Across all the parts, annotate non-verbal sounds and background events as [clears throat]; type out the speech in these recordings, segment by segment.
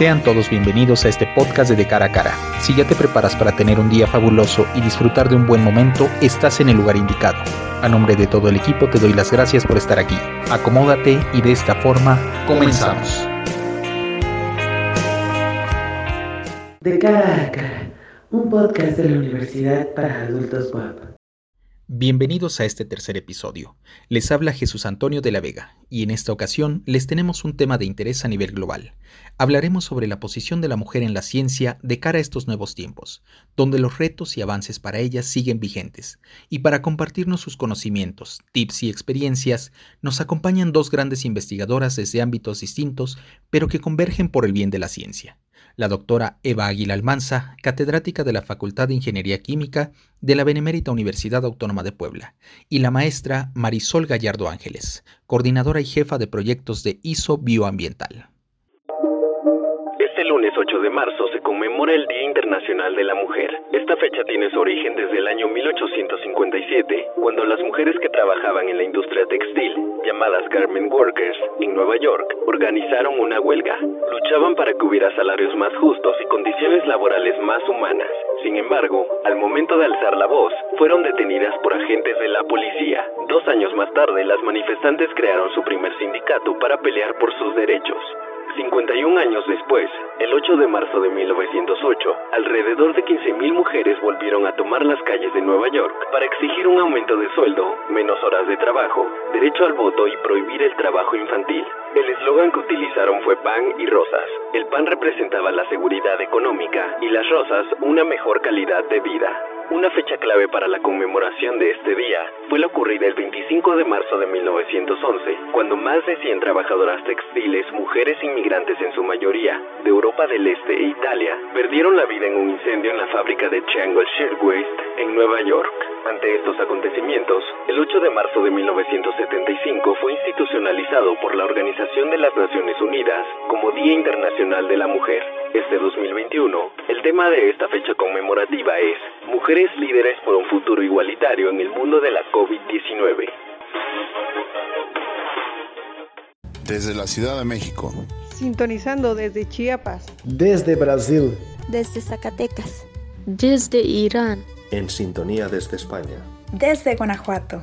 Sean todos bienvenidos a este podcast de De Cara a Cara. Si ya te preparas para tener un día fabuloso y disfrutar de un buen momento, estás en el lugar indicado. A nombre de todo el equipo te doy las gracias por estar aquí. Acomódate y de esta forma comenzamos. De Cara a Cara, un podcast de la Universidad para Adultos WAP. Bienvenidos a este tercer episodio. Les habla Jesús Antonio de la Vega y en esta ocasión les tenemos un tema de interés a nivel global. Hablaremos sobre la posición de la mujer en la ciencia de cara a estos nuevos tiempos, donde los retos y avances para ella siguen vigentes. Y para compartirnos sus conocimientos, tips y experiencias, nos acompañan dos grandes investigadoras desde ámbitos distintos, pero que convergen por el bien de la ciencia la doctora Eva Águila Almanza, catedrática de la Facultad de Ingeniería Química de la Benemérita Universidad Autónoma de Puebla, y la maestra Marisol Gallardo Ángeles, coordinadora y jefa de proyectos de ISO Bioambiental. Lunes 8 de marzo se conmemora el Día Internacional de la Mujer. Esta fecha tiene su origen desde el año 1857, cuando las mujeres que trabajaban en la industria textil, llamadas garment workers, en Nueva York, organizaron una huelga. Luchaban para que hubiera salarios más justos y condiciones laborales más humanas. Sin embargo, al momento de alzar la voz, fueron detenidas por agentes de la policía. Dos años más tarde, las manifestantes crearon su primer sindicato para pelear por sus derechos. 51 años después, el 8 de marzo de 1908, alrededor de 15.000 mujeres volvieron a tomar las calles de Nueva York para exigir un aumento de sueldo, menos horas de trabajo, derecho al voto y prohibir el trabajo infantil. El eslogan que utilizaron fue pan y rosas. El pan representaba la seguridad económica y las rosas una mejor calidad de vida. Una fecha clave para la conmemoración de este día fue la ocurrida el 25 de marzo de 1911, cuando más de 100 trabajadoras textiles, mujeres inmigrantes en su mayoría, de Europa del Este e Italia, perdieron la vida en un incendio en la fábrica de Triangle Shirtwaist en Nueva York. Ante estos acontecimientos, el 8 de marzo de 1975 fue institucionalizado por la Organización de las Naciones Unidas como Día Internacional de la Mujer. Este 2021, el tema de esta fecha conmemorativa es Mujeres líderes por un futuro igualitario en el mundo de la COVID-19. Desde la Ciudad de México. Sintonizando desde Chiapas. Desde Brasil. Desde Zacatecas. Desde Irán en sintonía desde España. Desde Guanajuato.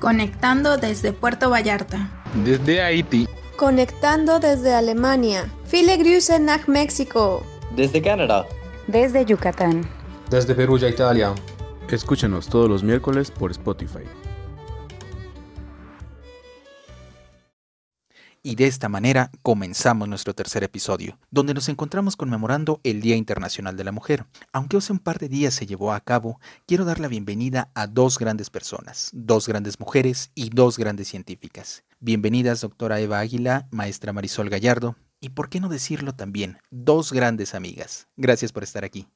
Conectando desde Puerto Vallarta. Desde Haití. Conectando desde Alemania. Viele Grüße nach México. Desde Canadá. Desde Yucatán. Desde Perugia, Italia. Escúchenos todos los miércoles por Spotify. Y de esta manera comenzamos nuestro tercer episodio, donde nos encontramos conmemorando el Día Internacional de la Mujer. Aunque hace un par de días se llevó a cabo, quiero dar la bienvenida a dos grandes personas, dos grandes mujeres y dos grandes científicas. Bienvenidas, doctora Eva Águila, maestra Marisol Gallardo, y por qué no decirlo también, dos grandes amigas. Gracias por estar aquí.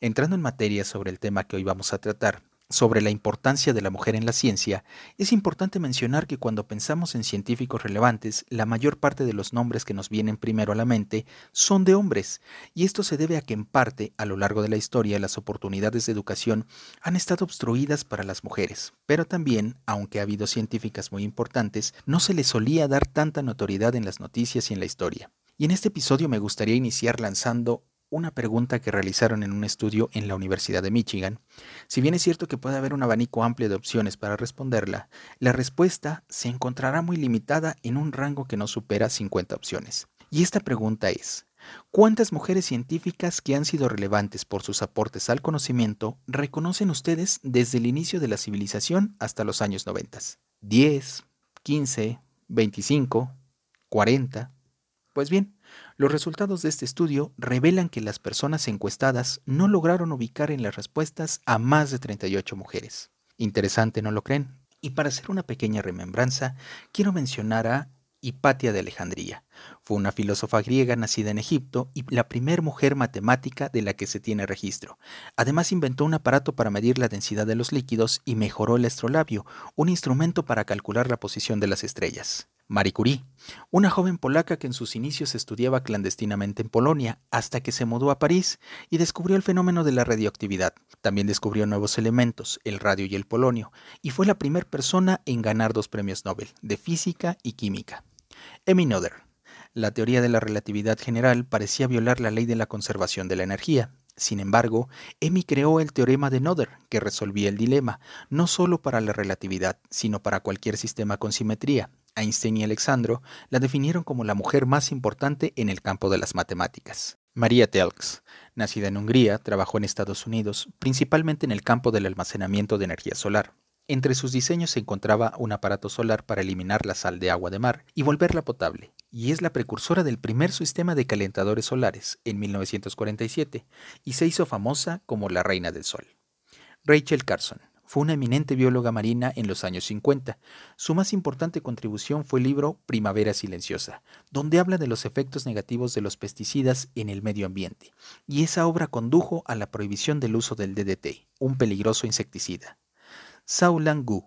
Entrando en materia sobre el tema que hoy vamos a tratar, sobre la importancia de la mujer en la ciencia, es importante mencionar que cuando pensamos en científicos relevantes, la mayor parte de los nombres que nos vienen primero a la mente son de hombres, y esto se debe a que en parte, a lo largo de la historia, las oportunidades de educación han estado obstruidas para las mujeres, pero también, aunque ha habido científicas muy importantes, no se les solía dar tanta notoriedad en las noticias y en la historia. Y en este episodio me gustaría iniciar lanzando una pregunta que realizaron en un estudio en la Universidad de Michigan. Si bien es cierto que puede haber un abanico amplio de opciones para responderla, la respuesta se encontrará muy limitada en un rango que no supera 50 opciones. Y esta pregunta es, ¿cuántas mujeres científicas que han sido relevantes por sus aportes al conocimiento reconocen ustedes desde el inicio de la civilización hasta los años 90? ¿10, 15, 25, 40? Pues bien, los resultados de este estudio revelan que las personas encuestadas no lograron ubicar en las respuestas a más de 38 mujeres. Interesante, ¿no lo creen? Y para hacer una pequeña remembranza, quiero mencionar a Hipatia de Alejandría. Fue una filósofa griega nacida en Egipto y la primera mujer matemática de la que se tiene registro. Además inventó un aparato para medir la densidad de los líquidos y mejoró el astrolabio, un instrumento para calcular la posición de las estrellas. Marie Curie, una joven polaca que en sus inicios estudiaba clandestinamente en Polonia hasta que se mudó a París y descubrió el fenómeno de la radioactividad. También descubrió nuevos elementos, el radio y el polonio, y fue la primera persona en ganar dos premios Nobel, de física y química. Emmy Noether, La teoría de la relatividad general parecía violar la ley de la conservación de la energía. Sin embargo, Emi creó el teorema de Noether, que resolvía el dilema, no solo para la relatividad, sino para cualquier sistema con simetría. Einstein y Alexandro la definieron como la mujer más importante en el campo de las matemáticas. María Telks, nacida en Hungría, trabajó en Estados Unidos, principalmente en el campo del almacenamiento de energía solar. Entre sus diseños se encontraba un aparato solar para eliminar la sal de agua de mar y volverla potable, y es la precursora del primer sistema de calentadores solares en 1947, y se hizo famosa como la reina del sol. Rachel Carson fue una eminente bióloga marina en los años 50. Su más importante contribución fue el libro Primavera Silenciosa, donde habla de los efectos negativos de los pesticidas en el medio ambiente, y esa obra condujo a la prohibición del uso del DDT, un peligroso insecticida. Saulan Gu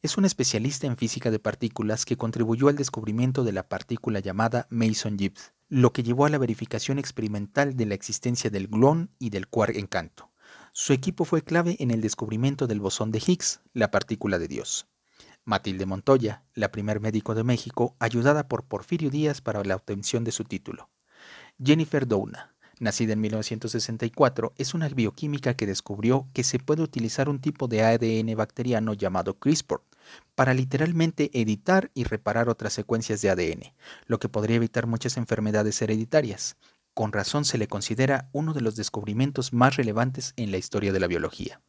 es un especialista en física de partículas que contribuyó al descubrimiento de la partícula llamada Mason-Gibbs, lo que llevó a la verificación experimental de la existencia del gluón y del quark en canto. Su equipo fue clave en el descubrimiento del bosón de Higgs, la partícula de Dios. Matilde Montoya, la primer médico de México, ayudada por Porfirio Díaz para la obtención de su título. Jennifer Doudna, nacida en 1964, es una bioquímica que descubrió que se puede utilizar un tipo de ADN bacteriano llamado CRISPR para literalmente editar y reparar otras secuencias de ADN, lo que podría evitar muchas enfermedades hereditarias. Con razón se le considera uno de los descubrimientos más relevantes en la historia de la biología.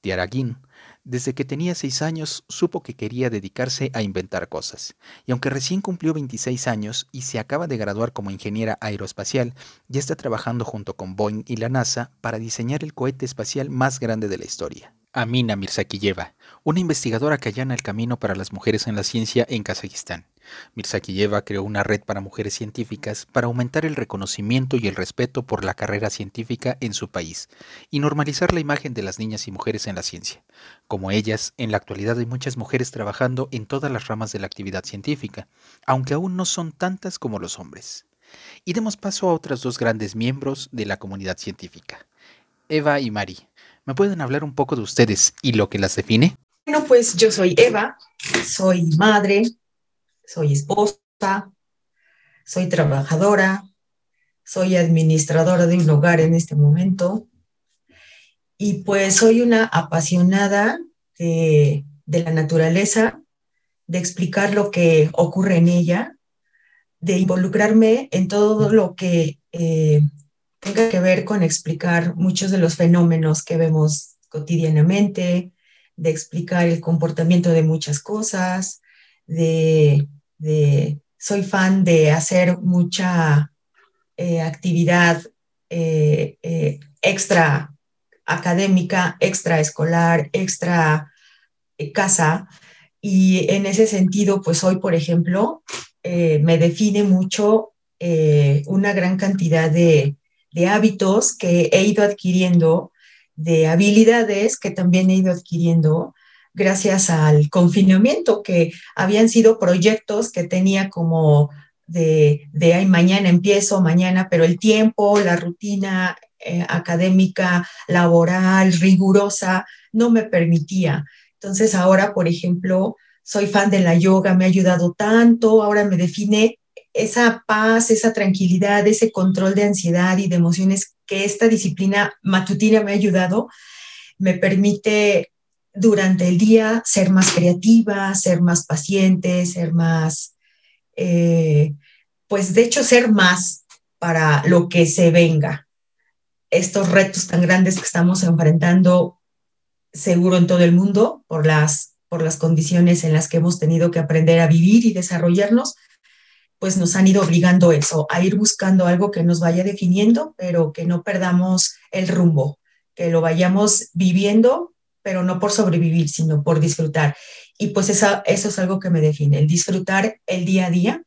Tiaraguín, desde que tenía seis años, supo que quería dedicarse a inventar cosas, y aunque recién cumplió 26 años y se acaba de graduar como ingeniera aeroespacial, ya está trabajando junto con Boeing y la NASA para diseñar el cohete espacial más grande de la historia. Amina Mirzakiyeva, una investigadora que allana el camino para las mujeres en la ciencia en Kazajistán. Mirzakiyeva creó una red para mujeres científicas para aumentar el reconocimiento y el respeto por la carrera científica en su país y normalizar la imagen de las niñas y mujeres en la ciencia. Como ellas, en la actualidad hay muchas mujeres trabajando en todas las ramas de la actividad científica, aunque aún no son tantas como los hombres. Y demos paso a otras dos grandes miembros de la comunidad científica, Eva y Mari. ¿Me pueden hablar un poco de ustedes y lo que las define? Bueno, pues yo soy Eva, soy madre, soy esposa, soy trabajadora, soy administradora de un hogar en este momento. Y pues soy una apasionada de, la naturaleza, de explicar lo que ocurre en ella, de involucrarme en todo lo que eh, tenga que ver con explicar muchos de los fenómenos que vemos cotidianamente, de explicar el comportamiento de muchas cosas, de, soy fan de hacer mucha eh, actividad eh, eh, extra académica, extra escolar, extra casa. Y en ese sentido, pues hoy, por ejemplo, me define mucho una gran cantidad de, de hábitos que he ido adquiriendo, de habilidades que también he ido adquiriendo gracias al confinamiento, que habían sido proyectos que tenía como de, de ay, mañana empiezo, mañana, pero el tiempo, la rutina eh, académica, laboral, rigurosa, no me permitía. Entonces ahora, por ejemplo, soy fan de la yoga, me ha ayudado tanto, ahora me define esa paz, esa tranquilidad, ese control de ansiedad y de emociones que esta disciplina matutina me ha ayudado, me permite durante el día ser más creativa, ser más paciente, ser más, eh, pues de hecho ser más para lo que se venga. Estos retos tan grandes que estamos enfrentando seguro en todo el mundo por las, por las condiciones en las que hemos tenido que aprender a vivir y desarrollarnos, pues nos han ido obligando eso, a ir buscando algo que nos vaya definiendo, pero que no perdamos el rumbo, que lo vayamos viviendo, pero no por sobrevivir, sino por disfrutar. Y pues eso es algo que me define, el disfrutar el día a día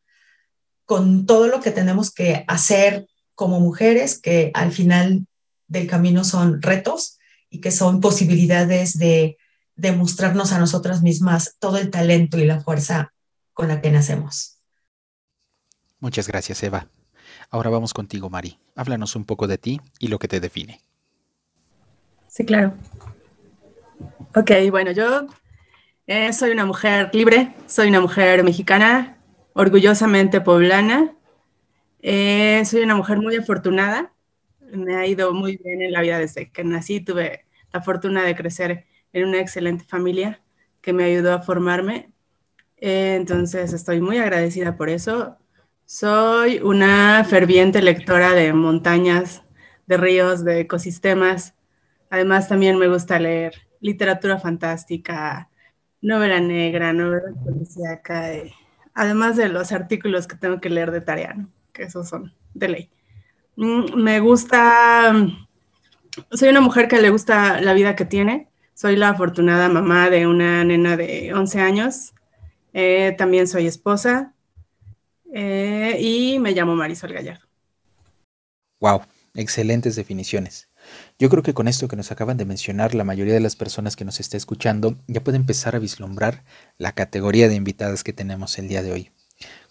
con todo lo que tenemos que hacer como mujeres, que al final del camino son retos y que son posibilidades de demostrarnos a nosotras mismas todo el talento y la fuerza con la que nacemos. Muchas gracias, Eva. Ahora vamos contigo, Mari. Háblanos un poco de ti y lo que te define. Sí, claro. Ok, bueno, yo eh, soy una mujer libre, soy una mujer mexicana, orgullosamente poblana, Eh, soy una mujer muy afortunada. Me ha ido muy bien en la vida desde que nací. Tuve la fortuna de crecer en una excelente familia que me ayudó a formarme. Eh, entonces estoy muy agradecida por eso. Soy una ferviente lectora de montañas, de ríos, de ecosistemas. Además también me gusta leer literatura fantástica, novela negra, novela policíaca, eh, además de los artículos que tengo que leer de tarea, que esos son de ley. Mm, me gusta, soy una mujer que le gusta la vida que tiene, soy la afortunada mamá de una nena de 11 años. Eh, también soy esposa eh, y me llamo Marisol Gallardo. Wow, excelentes definiciones. Yo creo que con esto que nos acaban de mencionar, la mayoría de las personas que nos está escuchando ya puede empezar a vislumbrar la categoría de invitadas que tenemos el día de hoy.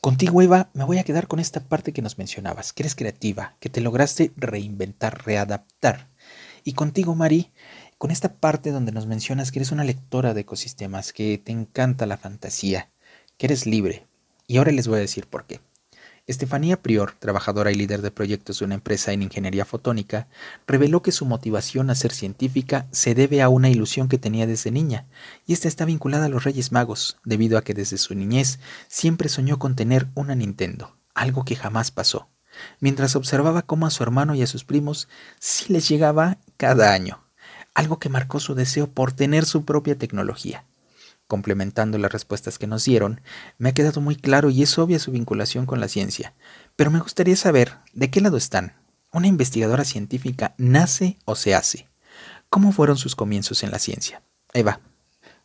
Contigo, Eva, me voy a quedar con esta parte que nos mencionabas, que eres creativa, que te lograste reinventar, readaptar. Y contigo, Mari, con esta parte donde nos mencionas que eres una lectora de ecosistemas, que te encanta la fantasía, que eres libre. Y ahora les voy a decir por qué. Estefanía Prior, trabajadora y líder de proyectos de una empresa en ingeniería fotónica, reveló que su motivación a ser científica se debe a una ilusión que tenía desde niña, y esta está vinculada a los Reyes Magos, debido a que desde su niñez siempre soñó con tener una Nintendo, algo que jamás pasó, mientras observaba cómo a su hermano y a sus primos sí les llegaba cada año algo que marcó su deseo por tener su propia tecnología. Complementando las respuestas que nos dieron, me ha quedado muy claro y es obvia su vinculación con la ciencia, pero me gustaría saber de qué lado están. ¿Una investigadora científica nace o se hace? ¿Cómo fueron sus comienzos en la ciencia? Eva,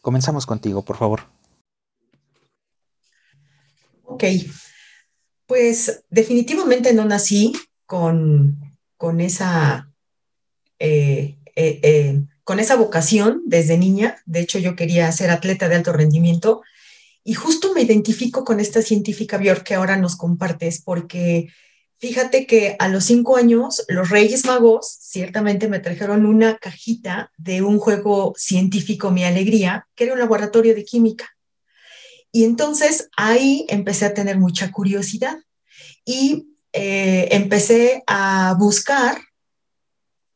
comenzamos contigo, por favor. Ok, pues definitivamente no nací con, con esa eh, eh, eh, con esa vocación desde niña. De hecho, yo quería ser atleta de alto rendimiento y justo me identifico con esta científica Björk que ahora nos compartes porque fíjate que a los cinco años los Reyes Magos ciertamente me trajeron una cajita de un juego científico, Mi Alegría, que era un laboratorio de química. Y entonces ahí empecé a tener mucha curiosidad y eh, empecé a buscar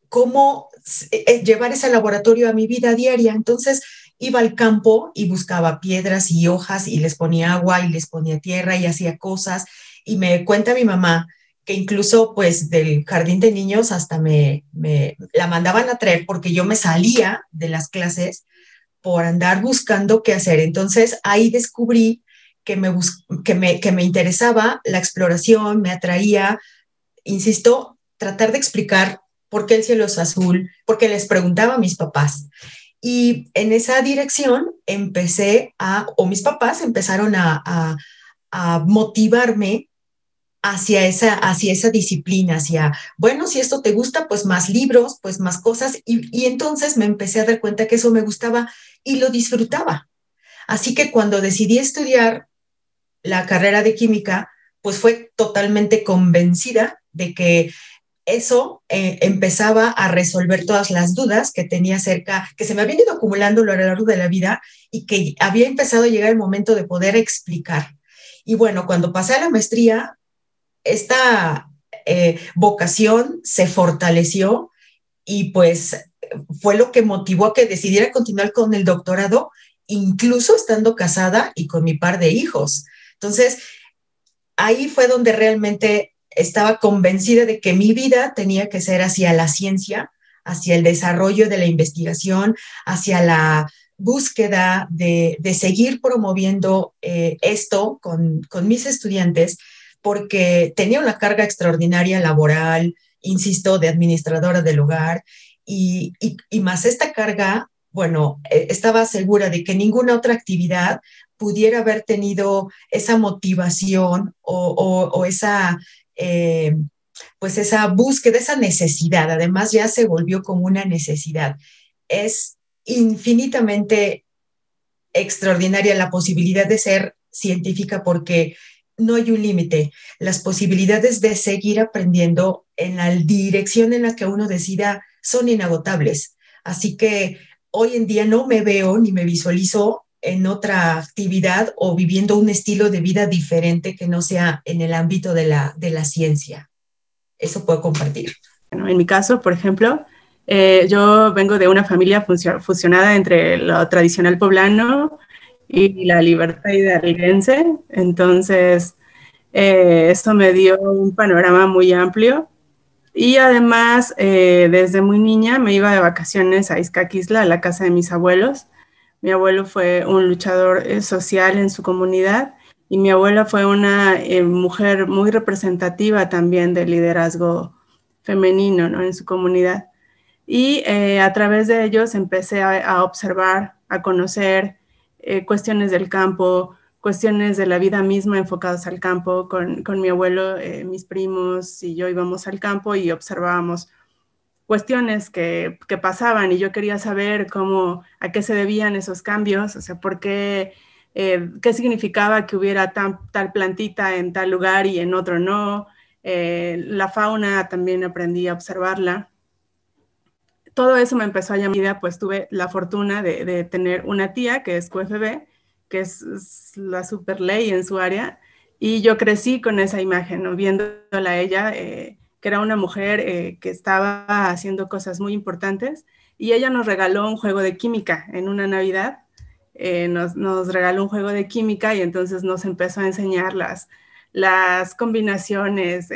cómo llevar ese laboratorio a mi vida diaria. Entonces iba al campo y buscaba piedras y hojas y les ponía agua y les ponía tierra y hacía cosas. Y me cuenta mi mamá que incluso pues del jardín de niños hasta me, me la mandaban a traer porque yo me salía de las clases por andar buscando qué hacer. Entonces ahí descubrí que me, que me, que me interesaba la exploración, me atraía, insisto, tratar de explicar ¿por qué el cielo es azul? Porque les preguntaba a mis papás. Y en esa dirección empecé a, o mis papás empezaron a, motivarme hacia esa, hacia esa disciplina, hacia, bueno, si esto te gusta, pues más libros, pues más cosas. Y, y entonces me empecé a dar cuenta que eso me gustaba y lo disfrutaba. Así que cuando decidí estudiar la carrera de química, pues fue totalmente convencida de que eso eh, empezaba a resolver todas las dudas que tenía acerca, que se me habían ido acumulando a lo largo de la vida y que había empezado a llegar el momento de poder explicar. Y bueno, cuando pasé a la maestría, esta eh, vocación se fortaleció y pues fue lo que motivó a que decidiera continuar con el doctorado, incluso estando casada y con mi par de hijos. Entonces, ahí fue donde realmente estaba convencida de que mi vida tenía que ser hacia la ciencia, hacia el desarrollo de la investigación, hacia la búsqueda de, seguir promoviendo eh, esto con, mis estudiantes, porque tenía una carga extraordinaria laboral, insisto, de administradora del hogar, y, más esta carga, bueno, eh, estaba segura de que ninguna otra actividad pudiera haber tenido esa motivación o esa eh, pues esa búsqueda, esa necesidad, además ya se volvió como una necesidad. Es infinitamente extraordinaria la posibilidad de ser científica porque no hay un límite. Las posibilidades de seguir aprendiendo en la dirección en la que uno decida son inagotables. Así que hoy en día no me veo ni me visualizo en otra actividad o viviendo un estilo de vida diferente que no sea en el ámbito de la, de la ciencia. Eso puedo compartir. En mi caso, por ejemplo, eh, yo vengo de una familia fusionada entre lo tradicional poblano y la libertad hidalguense, entonces eh, eso me dio un panorama muy amplio. Y además, eh, desde muy niña me iba de vacaciones a Izcaquisla, a la casa de mis abuelos. Mi abuelo fue un luchador social en su comunidad y mi abuela fue una mujer muy representativa también del liderazgo femenino ¿no? en su comunidad. Y eh, a través de ellos empecé a, observar, a conocer eh, cuestiones del campo, cuestiones de la vida misma enfocadas al campo. Con, con mi abuelo, eh, mis primos y yo íbamos al campo y observábamos cuestiones que, que, pasaban y yo quería saber cómo, a qué se debían esos cambios, o sea, por qué, qué significaba que hubiera tal plantita en tal lugar y en otro no. la fauna también aprendí a observarla todo eso me empezó a llamar, pues tuve la fortuna de, tener una tía que es QFB, que es, la super ley en su área, y yo crecí con esa imagen, viéndola a ella, eh, que era una mujer eh, que estaba haciendo cosas muy importantes, y ella nos regaló un juego de química en una Navidad, eh, nos, regaló un juego de química y entonces nos empezó a enseñar las, las combinaciones,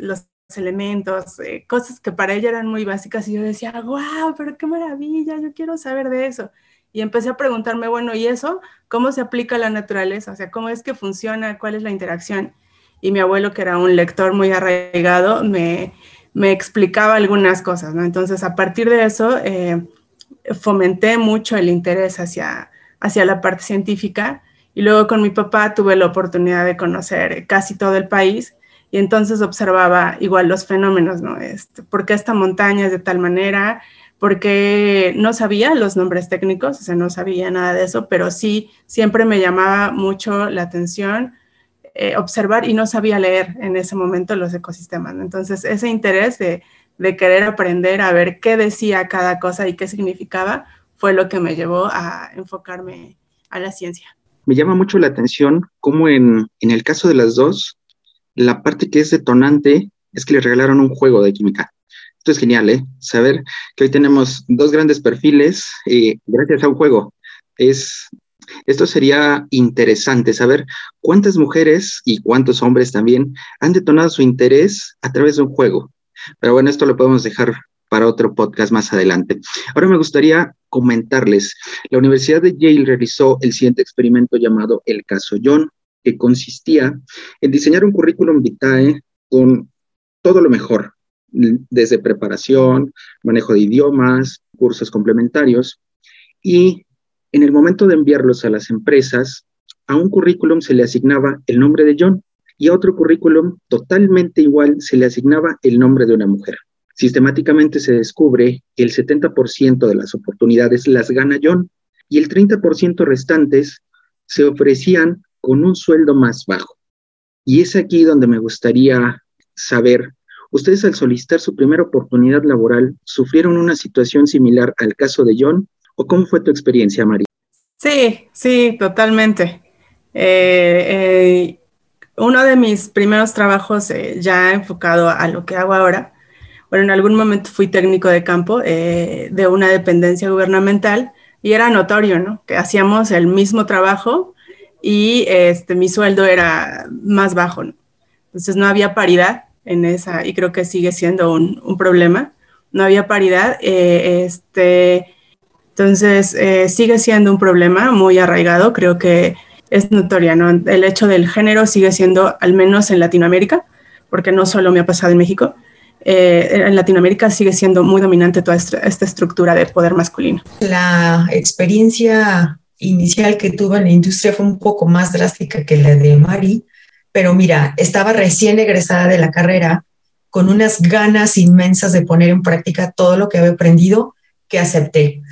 los elementos, eh, cosas que para ella eran muy básicas y yo decía, wow, pero qué maravilla, yo quiero saber de eso. Y empecé a preguntarme, bueno, ¿y eso? ¿Cómo se aplica a la naturaleza? O sea, ¿cómo es que funciona? ¿Cuál es la interacción? Y mi abuelo, que era un lector muy arraigado, me, me explicaba algunas cosas, ¿no? Entonces, a partir de eso, eh, fomenté mucho el interés hacia, hacia la parte científica. Y luego con mi papá tuve la oportunidad de conocer casi todo el país y entonces observaba igual los fenómenos, ¿no? Este, ¿Por qué esta montaña es de tal manera? Porque no sabía los nombres técnicos, o sea, no sabía nada de eso, pero sí siempre me llamaba mucho la atención eh, observar y no sabía leer en ese momento los ecosistemas. Entonces, ese interés de, de querer aprender a ver qué decía cada cosa y qué significaba fue lo que me llevó a enfocarme a la ciencia. Me llama mucho la atención cómo en, en el caso de las dos, la parte que es detonante es que le regalaron un juego de química. Esto es genial, ¿eh? Saber que hoy tenemos dos grandes perfiles eh, gracias a un juego. Es, esto sería interesante, saber cuántas mujeres y cuántos hombres también han detonado su interés a través de un juego. Pero bueno, esto lo podemos dejar para otro podcast más adelante. Ahora me gustaría comentarles, la Universidad de Yale realizó el siguiente experimento llamado el caso John, que consistía en diseñar un currículum vitae con todo lo mejor, desde preparación, manejo de idiomas, cursos complementarios, y en el momento de enviarlos a las empresas, a un currículum se le asignaba el nombre de John y a otro currículum totalmente igual se le asignaba el nombre de una mujer. Sistemáticamente se descubre que el 70% de las oportunidades las gana John y el 30% restantes se ofrecían con un sueldo más bajo. Y es aquí donde me gustaría saber, ustedes al solicitar su primera oportunidad laboral, ¿sufrieron una situación similar al caso de John? ¿O cómo fue tu experiencia, María? Sí, sí, totalmente. Eh, eh, uno de mis primeros trabajos eh, ya enfocado a lo que hago ahora, bueno, en algún momento fui técnico de campo de una dependencia gubernamental y era notorio, ¿no? Que hacíamos el mismo trabajo, y este, mi sueldo era más bajo. Entonces no había paridad en esa y creo que sigue siendo un, un problema. No había paridad. Eh, este, entonces eh, sigue siendo un problema muy arraigado. Creo que es notoria, ¿no? El hecho del género sigue siendo, al menos en Latinoamérica, porque no solo me ha pasado en México, eh, en Latinoamérica sigue siendo muy dominante toda esta, estructura de poder masculino. La experiencia inicial que tuve en la industria fue un poco más drástica que la de Mari, pero mira, estaba recién egresada de la carrera con unas ganas inmensas de poner en práctica todo lo que había aprendido que acepté.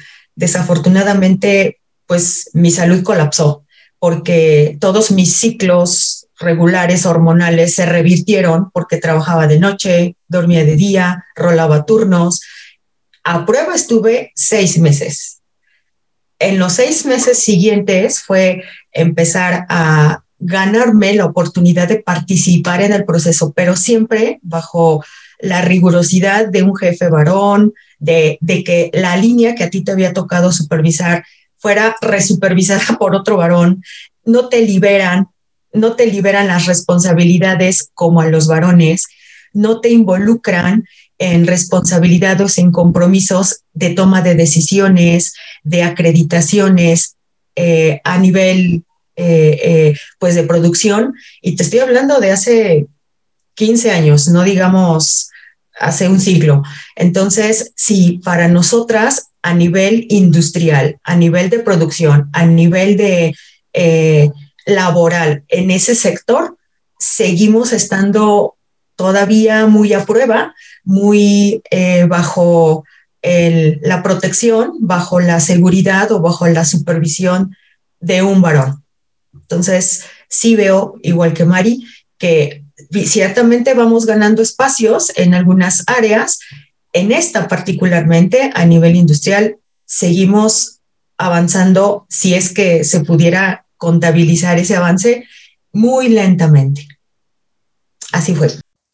Desafortunadamente, pues mi salud colapsó porque todos mis ciclos regulares hormonales se revirtieron porque trabajaba de noche, dormía de día, rolaba turnos. A prueba estuve seis meses en los seis meses siguientes fue empezar a ganarme la oportunidad de participar en el proceso, pero siempre bajo la rigurosidad de un jefe varón, de, que la línea que a ti te había tocado supervisar fuera resupervisada [laughs] por otro varón, no te liberan, no te liberan las responsabilidades como a los varones, no te involucran en responsabilidades, en compromisos de toma de decisiones, de acreditaciones eh, a nivel eh, eh, pues de producción. Y te estoy hablando de hace 15 años, no digamos hace un siglo. Entonces, sí, para nosotras a nivel industrial, a nivel de producción, a nivel de laboral en ese sector, seguimos estando todavía muy a prueba, muy eh, bajo la protección, bajo la seguridad o bajo la supervisión de un varón. Entonces, sí veo, igual que Mari, que ciertamente vamos ganando espacios en algunas áreas. En esta particularmente, a nivel industrial, seguimos avanzando, si es que se pudiera contabilizar ese avance, muy lentamente. Así fue.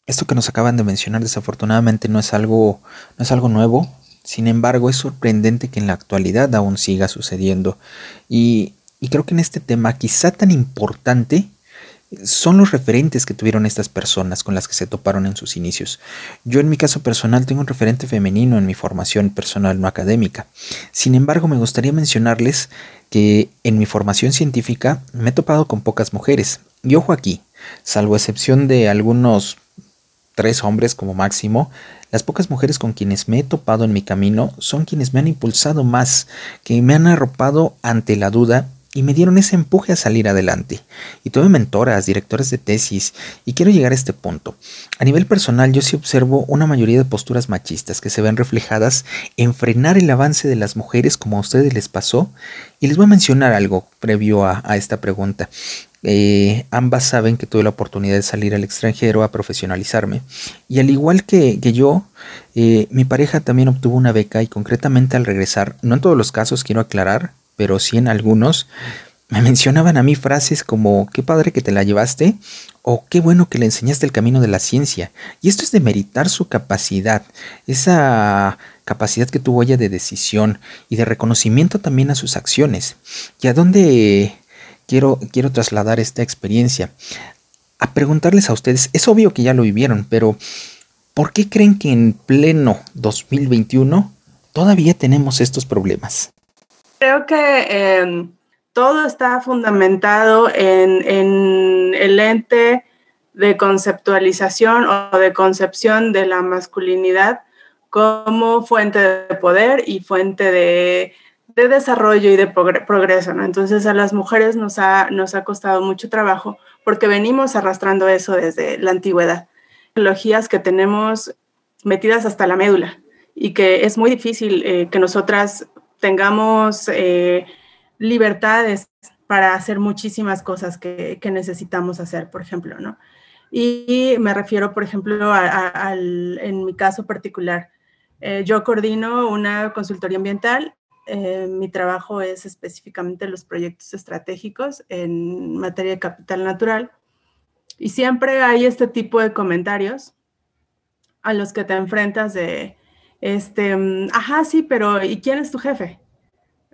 Esto que nos acaban de mencionar desafortunadamente no es algo, no es algo nuevo, sin embargo es sorprendente que en la actualidad aún siga sucediendo. Y, y creo que en este tema quizá tan importante son los referentes que tuvieron estas personas con las que se toparon en sus inicios. Yo en mi caso personal tengo un referente femenino en mi formación personal no académica. Sin embargo, me gustaría mencionarles que en mi formación científica me he topado con pocas mujeres. Y ojo aquí, salvo excepción de algunos tres hombres como máximo, las pocas mujeres con quienes me he topado en mi camino son quienes me han impulsado más, que me han arropado ante la duda y me dieron ese empuje a salir adelante. Y tuve mentoras, directores de tesis, y quiero llegar a este punto. A nivel personal, yo sí observo una mayoría de posturas machistas que se ven reflejadas en frenar el avance de las mujeres como a ustedes les pasó. Y les voy a mencionar algo previo a, esta pregunta. Eh, ambas saben que tuve la oportunidad de salir al extranjero a profesionalizarme. Y al igual que, yo, eh, mi pareja también obtuvo una beca y concretamente al regresar, no en todos los casos quiero aclarar, pero sí en algunos, me mencionaban a mí frases como qué padre que te la llevaste o qué bueno que le enseñaste el camino de la ciencia. Y esto es de meritar su capacidad, esa capacidad que tuvo ella de decisión y de reconocimiento también a sus acciones. ¿Y a dónde quiero, quiero trasladar esta experiencia. A preguntarles a ustedes, es obvio que ya lo vivieron, pero ¿por qué creen que en pleno 2021 todavía tenemos estos problemas? Creo que em, todo está fundamentado en, el ente de conceptualización o de concepción de la masculinidad como fuente de poder y fuente de de desarrollo y de progreso. Entonces a las mujeres nos ha, nos ha costado mucho trabajo porque venimos arrastrando eso desde la antigüedad. Tecnologías que tenemos metidas hasta la médula y que es muy difícil eh, que nosotras tengamos eh, libertades para hacer muchísimas cosas que, que, necesitamos hacer, por ejemplo, ¿no? Y me refiero, por ejemplo, al, en mi caso particular, eh, yo coordino una consultoría ambiental eh, mi trabajo es específicamente los proyectos estratégicos en materia de capital natural. Y siempre hay este tipo de comentarios a los que te enfrentas de, este, mm, ajá, sí, pero ¿y quién es tu jefe?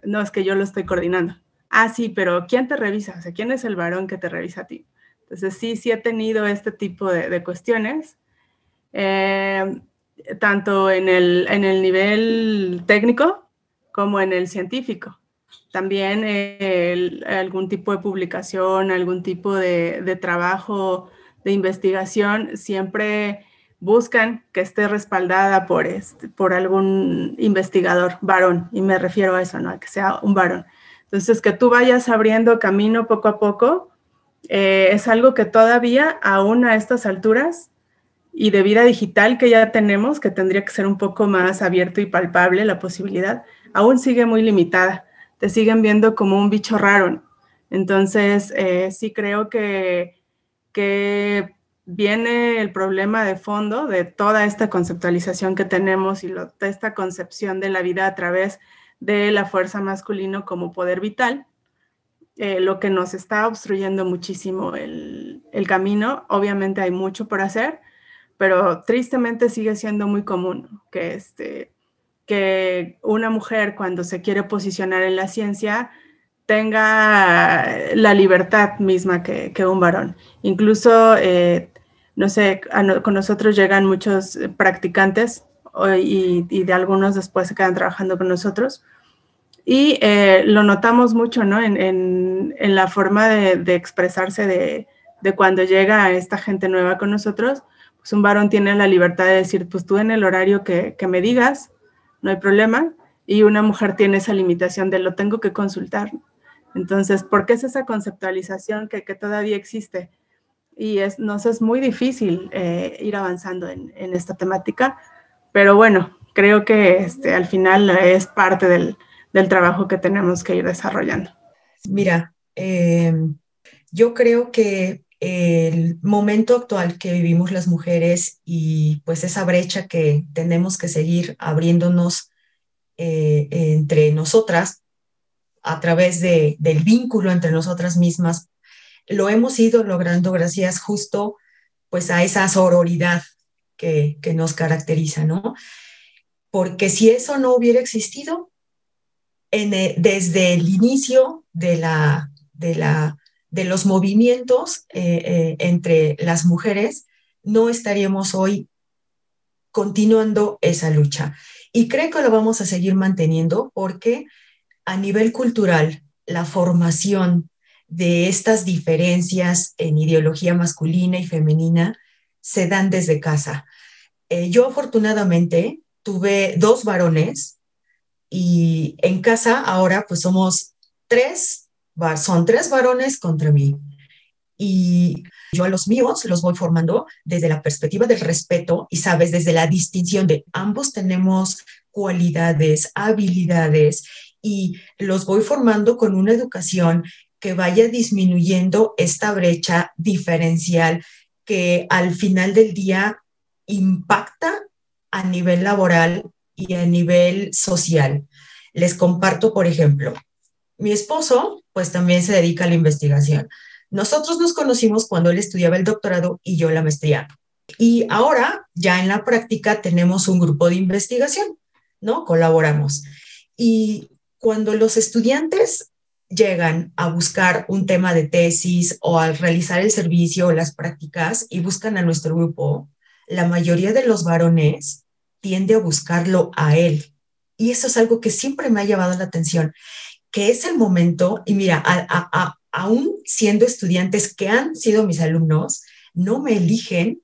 No, es que yo lo estoy coordinando. Ah, sí, pero ¿quién te revisa? O sea, ¿quién es el varón que te revisa a ti? Entonces, sí, sí he tenido este tipo de, cuestiones, eh, tanto en el, en el nivel técnico, como en el científico. También algún tipo de publicación, algún tipo de, trabajo de investigación, siempre buscan que esté respaldada por, este, por algún investigador varón, y me refiero a eso, ¿no? A que sea un varón. Entonces, que tú vayas abriendo camino poco a poco, eh, es algo que todavía, aún a estas alturas, y de vida digital que ya tenemos, que tendría que ser un poco más abierto y palpable la posibilidad, aún sigue muy limitada. Te siguen viendo como un bicho raro. Entonces, eh, sí creo que, que viene el problema de fondo de toda esta conceptualización que tenemos y de esta concepción de la vida a través de la fuerza masculino como poder vital, eh, lo que nos está obstruyendo muchísimo el, camino. Obviamente hay mucho por hacer, pero tristemente sigue siendo muy común que, este, que una mujer cuando se quiere posicionar en la ciencia tenga la libertad misma que, que un varón. Incluso, eh, no sé, con nosotros llegan muchos practicantes y, de algunos después se quedan trabajando con nosotros. Y eh, lo notamos mucho, ¿no? En, la forma de, expresarse de, cuando llega esta gente nueva con nosotros, pues un varón tiene la libertad de decir, pues tú en el horario que, me digas, no hay problema, y una mujer tiene esa limitación de lo tengo que consultar. Entonces, ¿por qué es esa conceptualización que todavía existe? Y es, nos es muy difícil eh, ir avanzando en, en, esta temática, pero bueno, creo que este, al final es parte del, del trabajo que tenemos que ir desarrollando. Mira, eh, yo creo que el momento actual que vivimos las mujeres y pues esa brecha que tenemos que seguir abriéndonos eh, entre nosotras a través de, del vínculo entre nosotras mismas, lo hemos ido logrando gracias justo pues a esa sororidad que, que nos caracteriza, ¿no? Porque si eso no hubiera existido, eh, desde el inicio de, la, de, la, de los movimientos eh, eh, entre las mujeres, no estaríamos hoy continuando esa lucha. Y creo que lo vamos a seguir manteniendo porque a nivel cultural, la formación de estas diferencias en ideología masculina y femenina se dan desde casa. Eh, yo afortunadamente tuve dos varones y en casa ahora pues somos tres, son tres varones contra mí. Y yo a los míos los voy formando desde la perspectiva del respeto y, sabes, desde la distinción de ambos tenemos cualidades, habilidades y los voy formando con una educación que vaya disminuyendo esta brecha diferencial que al final del día impacta a nivel laboral y a nivel social. Les comparto, por ejemplo, mi esposo pues también se dedica a la investigación. Nosotros nos conocimos cuando él estudiaba el doctorado y yo la maestría. Y ahora, ya en la práctica, tenemos un grupo de investigación, ¿no? Colaboramos. Y cuando los estudiantes llegan a buscar un tema de tesis o al realizar el servicio o las prácticas y buscan a nuestro grupo, la mayoría de los varones tiende a buscarlo a él. Y eso es algo que siempre me ha llevado la atención, que es el momento, y mira, aún siendo estudiantes que han sido mis alumnos, no me eligen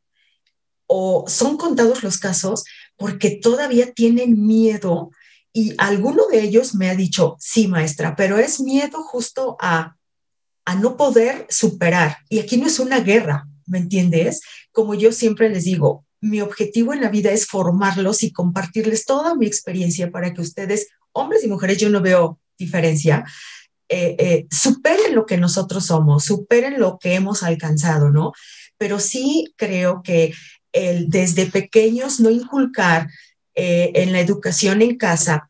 o son contados los casos porque todavía tienen miedo y alguno de ellos me ha dicho, sí, maestra, pero es miedo justo a, a no poder superar. Y aquí no es una guerra, ¿me entiendes? Como yo siempre les digo, mi objetivo en la vida es formarlos y compartirles toda mi experiencia para que ustedes, hombres y mujeres, yo no veo diferencia, eh, eh, superen lo que nosotros somos, superen lo que hemos alcanzado, ¿no? Pero sí creo que el, desde pequeños no inculcar eh, en la educación en casa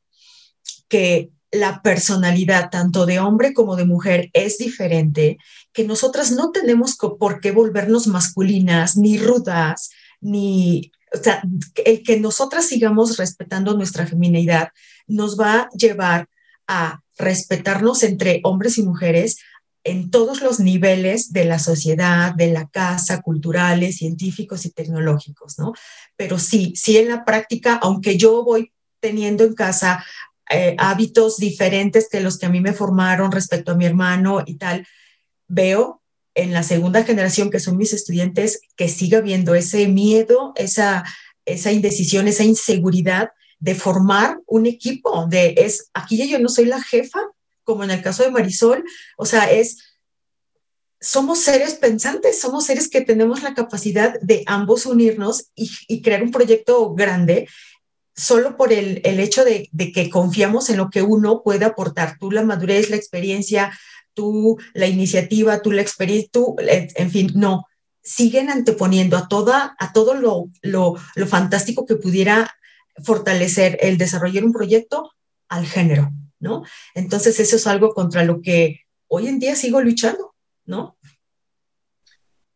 que la personalidad tanto de hombre como de mujer es diferente, que nosotras no tenemos por qué volvernos masculinas, ni rudas, ni, o sea, el que nosotras sigamos respetando nuestra feminidad nos va a llevar a respetarnos entre hombres y mujeres, en todos los niveles de la sociedad, de la casa, culturales, científicos y tecnológicos, ¿no? Pero sí, sí en la práctica, aunque yo voy teniendo en casa eh, hábitos diferentes que los que a mí me formaron respecto a mi hermano y tal, veo en la segunda generación que son mis estudiantes que sigue habiendo ese miedo, esa, esa indecisión, esa inseguridad de formar un equipo, de es, aquí ya yo no soy la jefa, como en el caso de Marisol, o sea, es, somos seres pensantes, somos seres que tenemos la capacidad de ambos unirnos y, y crear un proyecto grande solo por el, el hecho de, que confiamos en lo que uno puede aportar, tú la madurez, la experiencia, tú la iniciativa, tú la experiencia, en fin, no, siguen anteponiendo a, toda, a todo lo, lo, lo fantástico que pudiera fortalecer el desarrollar un proyecto al género, ¿no? Entonces eso es algo contra lo que hoy en día sigo luchando, ¿no?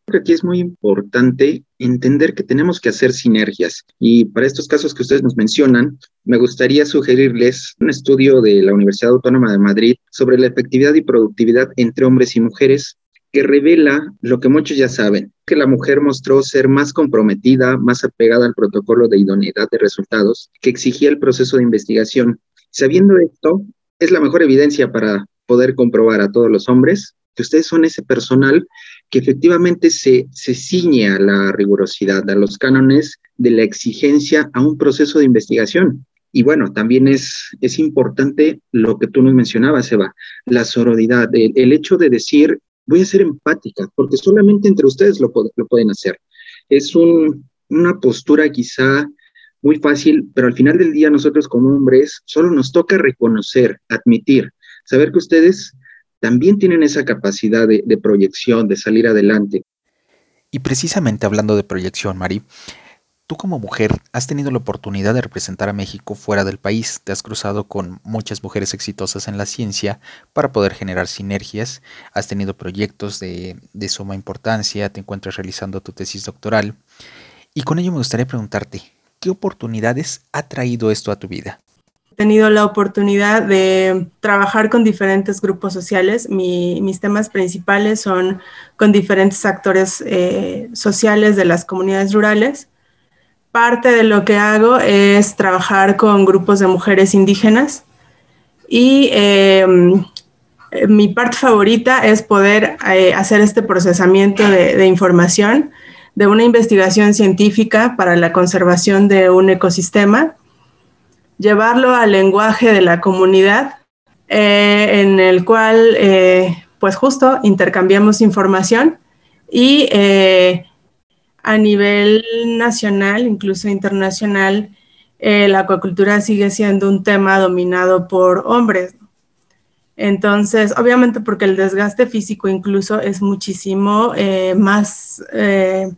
Creo que aquí es muy importante entender que tenemos que hacer sinergias y para estos casos que ustedes nos mencionan, me gustaría sugerirles un estudio de la Universidad Autónoma de Madrid sobre la efectividad y productividad entre hombres y mujeres que revela lo que muchos ya saben, que la mujer mostró ser más comprometida, más apegada al protocolo de idoneidad de resultados que exigía el proceso de investigación. Sabiendo esto, es la mejor evidencia para poder comprobar a todos los hombres que ustedes son ese personal que efectivamente se, se ciñe a la rigurosidad, a los cánones de la exigencia a un proceso de investigación. Y bueno, también es, es importante lo que tú nos mencionabas, Eva, la sororidad, el, hecho de decir, voy a ser empática, porque solamente entre ustedes lo, lo pueden hacer. Es un, una postura quizá muy fácil, pero al final del día nosotros como hombres solo nos toca reconocer, admitir, saber que ustedes también tienen esa capacidad de, de proyección, de salir adelante. Y precisamente hablando de proyección, Mari, Tú como mujer has tenido la oportunidad de representar a México fuera del país, te has cruzado con muchas mujeres exitosas en la ciencia para poder generar sinergias, has tenido proyectos de, de, suma importancia, te encuentras realizando tu tesis doctoral. Y con ello me gustaría preguntarte, ¿qué oportunidades ha traído esto a tu vida? He tenido la oportunidad de trabajar con diferentes grupos sociales. Mi, mis temas principales son con diferentes actores eh, sociales de las comunidades rurales parte de lo que hago es trabajar con grupos de mujeres indígenas y eh, mi parte favorita es poder eh, hacer este procesamiento de, de, información de una investigación científica para la conservación de un ecosistema, llevarlo al lenguaje de la comunidad eh, en el cual pues justo intercambiamos información y a nivel nacional, incluso internacional, eh, la acuacultura sigue siendo un tema dominado por hombres. Entonces, obviamente porque el desgaste físico incluso es muchísimo eh, más, eh,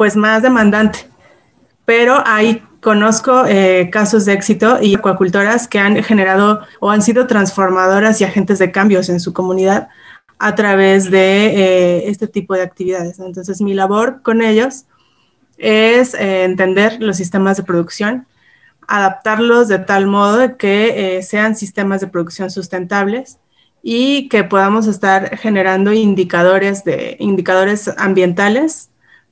pues más demandante. Pero ahí conozco eh, casos de éxito y acuacultoras que han generado o han sido transformadoras y agentes de cambios en su comunidad a través de eh, este tipo de actividades. Entonces, mi labor con ellos es eh, entender los sistemas de producción, adaptarlos de tal modo que sean sistemas de producción sustentables y que podamos estar generando indicadores, de, indicadores ambientales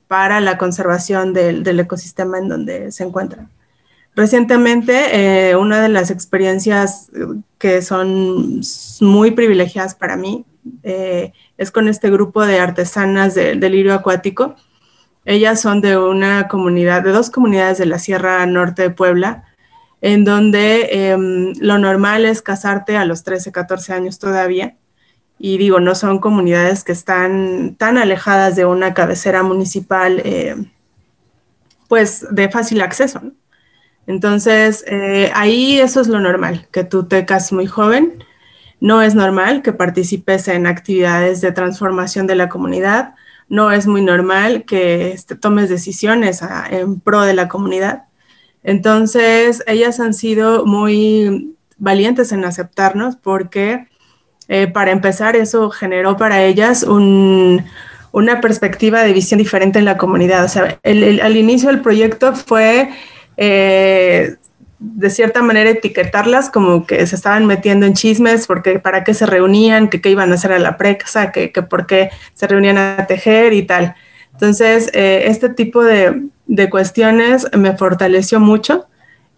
para la conservación del, ecosistema en donde se encuentran. Recientemente, una de las experiencias que son muy privilegiadas para mí eh, es con este grupo de artesanas de, del lirio acuático. Ellas son de una comunidad, de dos comunidades de la Sierra Norte de Puebla, en donde eh, lo normal es casarte a los 13, 14 años todavía. Y digo, no son comunidades que están tan alejadas de una cabecera municipal, eh, pues de fácil acceso. Entonces, eh, ahí eso es lo normal, que tú te cases muy joven no es normal que participes en actividades de transformación de la comunidad. No es muy normal que este, tomes decisiones a, en pro de la comunidad. Entonces, ellas han sido muy valientes en aceptarnos porque, eh, para empezar, eso generó para ellas un, una perspectiva de visión diferente en la comunidad. O sea, el, el, al inicio del proyecto fue eh, de cierta manera etiquetarlas como que se estaban metiendo en chismes, porque para qué se reunían, que qué iban a hacer a la presa, que, que por qué se reunían a tejer y tal. Entonces, eh, este tipo de, de, cuestiones me fortaleció mucho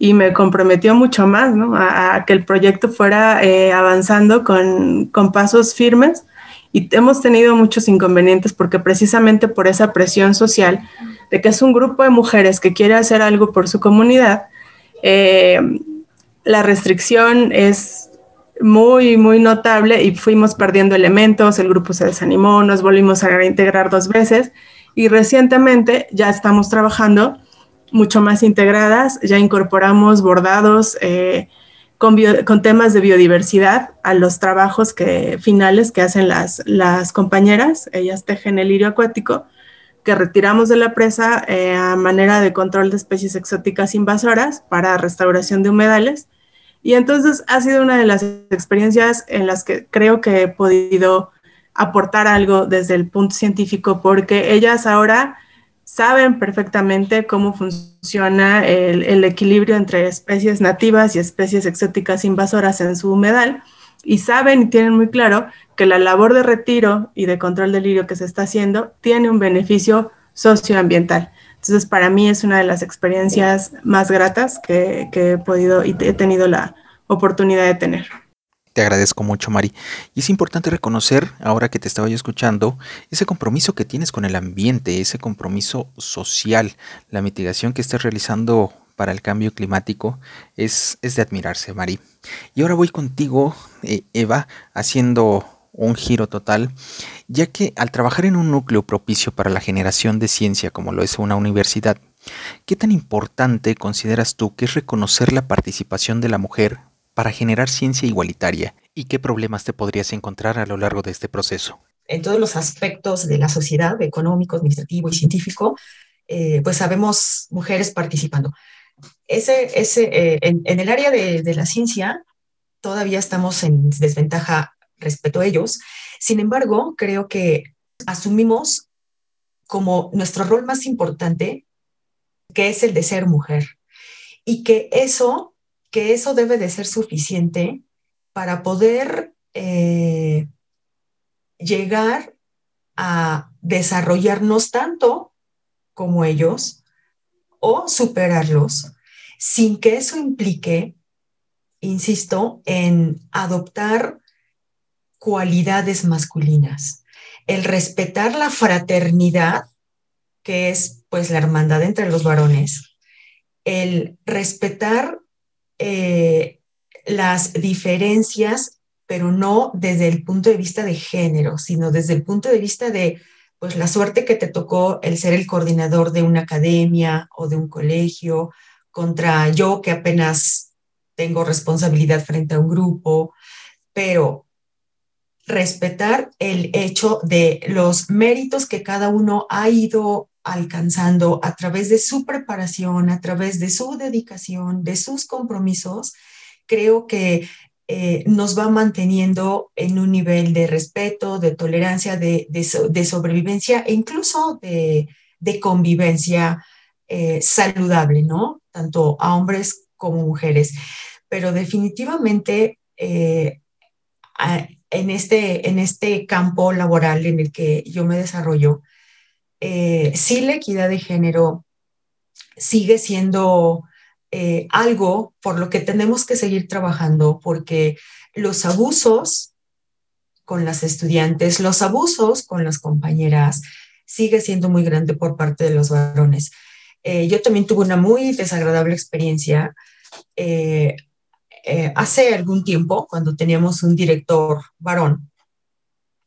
y me comprometió mucho más ¿no? a, a, que el proyecto fuera eh, avanzando con, con pasos firmes. Y hemos tenido muchos inconvenientes porque precisamente por esa presión social de que es un grupo de mujeres que quiere hacer algo por su comunidad, eh, la restricción es muy, muy notable y fuimos perdiendo elementos, el grupo se desanimó, nos volvimos a reintegrar dos veces y recientemente ya estamos trabajando mucho más integradas, ya incorporamos bordados eh, con, con, temas de biodiversidad a los trabajos que, finales que hacen las, las compañeras, ellas tejen el lirio acuático que retiramos de la presa eh, a manera de control de especies exóticas invasoras para restauración de humedales. Y entonces ha sido una de las experiencias en las que creo que he podido aportar algo desde el punto científico porque ellas ahora saben perfectamente cómo funciona el, equilibrio entre especies nativas y especies exóticas invasoras en su humedal y saben y tienen muy claro que la labor de retiro y de control del lirio que se está haciendo tiene un beneficio socioambiental. Entonces, para mí es una de las experiencias más gratas que, que he podido y he tenido la oportunidad de tener. Te agradezco mucho, Mari. Y es importante reconocer, ahora que te estaba yo escuchando, ese compromiso que tienes con el ambiente, ese compromiso social, la mitigación que estás realizando para el cambio climático, es, es de admirarse, Mari. Y ahora voy contigo, eh, Eva, haciendo un giro total, ya que al trabajar en un núcleo propicio para la generación de ciencia como lo es una universidad, ¿qué tan importante consideras tú que es reconocer la participación de la mujer para generar ciencia igualitaria y qué problemas te podrías encontrar a lo largo de este proceso? En todos los aspectos de la sociedad, económico, administrativo y científico, eh, pues sabemos mujeres participando. Ese, ese, eh, en, el área de, de la ciencia todavía estamos en desventaja respecto a ellos. Sin embargo, creo que asumimos como nuestro rol más importante, que es el de ser mujer, y que eso que eso debe de ser suficiente para poder eh, llegar a desarrollarnos tanto como ellos o superarlos sin que eso implique, insisto, en adoptar cualidades masculinas, el respetar la fraternidad, que es pues la hermandad entre los varones, el respetar eh, las diferencias, pero no desde el punto de vista de género, sino desde el punto de vista de pues la suerte que te tocó el ser el coordinador de una academia o de un colegio contra yo que apenas tengo responsabilidad frente a un grupo, pero respetar el hecho de los méritos que cada uno ha ido alcanzando a través de su preparación, a través de su dedicación, de sus compromisos, creo que eh, nos va manteniendo en un nivel de respeto, de tolerancia, de, sobrevivencia e incluso de, convivencia eh, saludable, ¿no? Tanto a hombres como mujeres. Pero definitivamente eh, en, este, en este campo laboral en el que yo me desarrollo, eh, sí la equidad de género sigue siendo eh, algo por lo que tenemos que seguir trabajando, porque los abusos con las estudiantes, los abusos con las compañeras, sigue siendo muy grande por parte de los varones. Eh, yo también tuve una muy desagradable experiencia hace algún tiempo, cuando teníamos un director varón,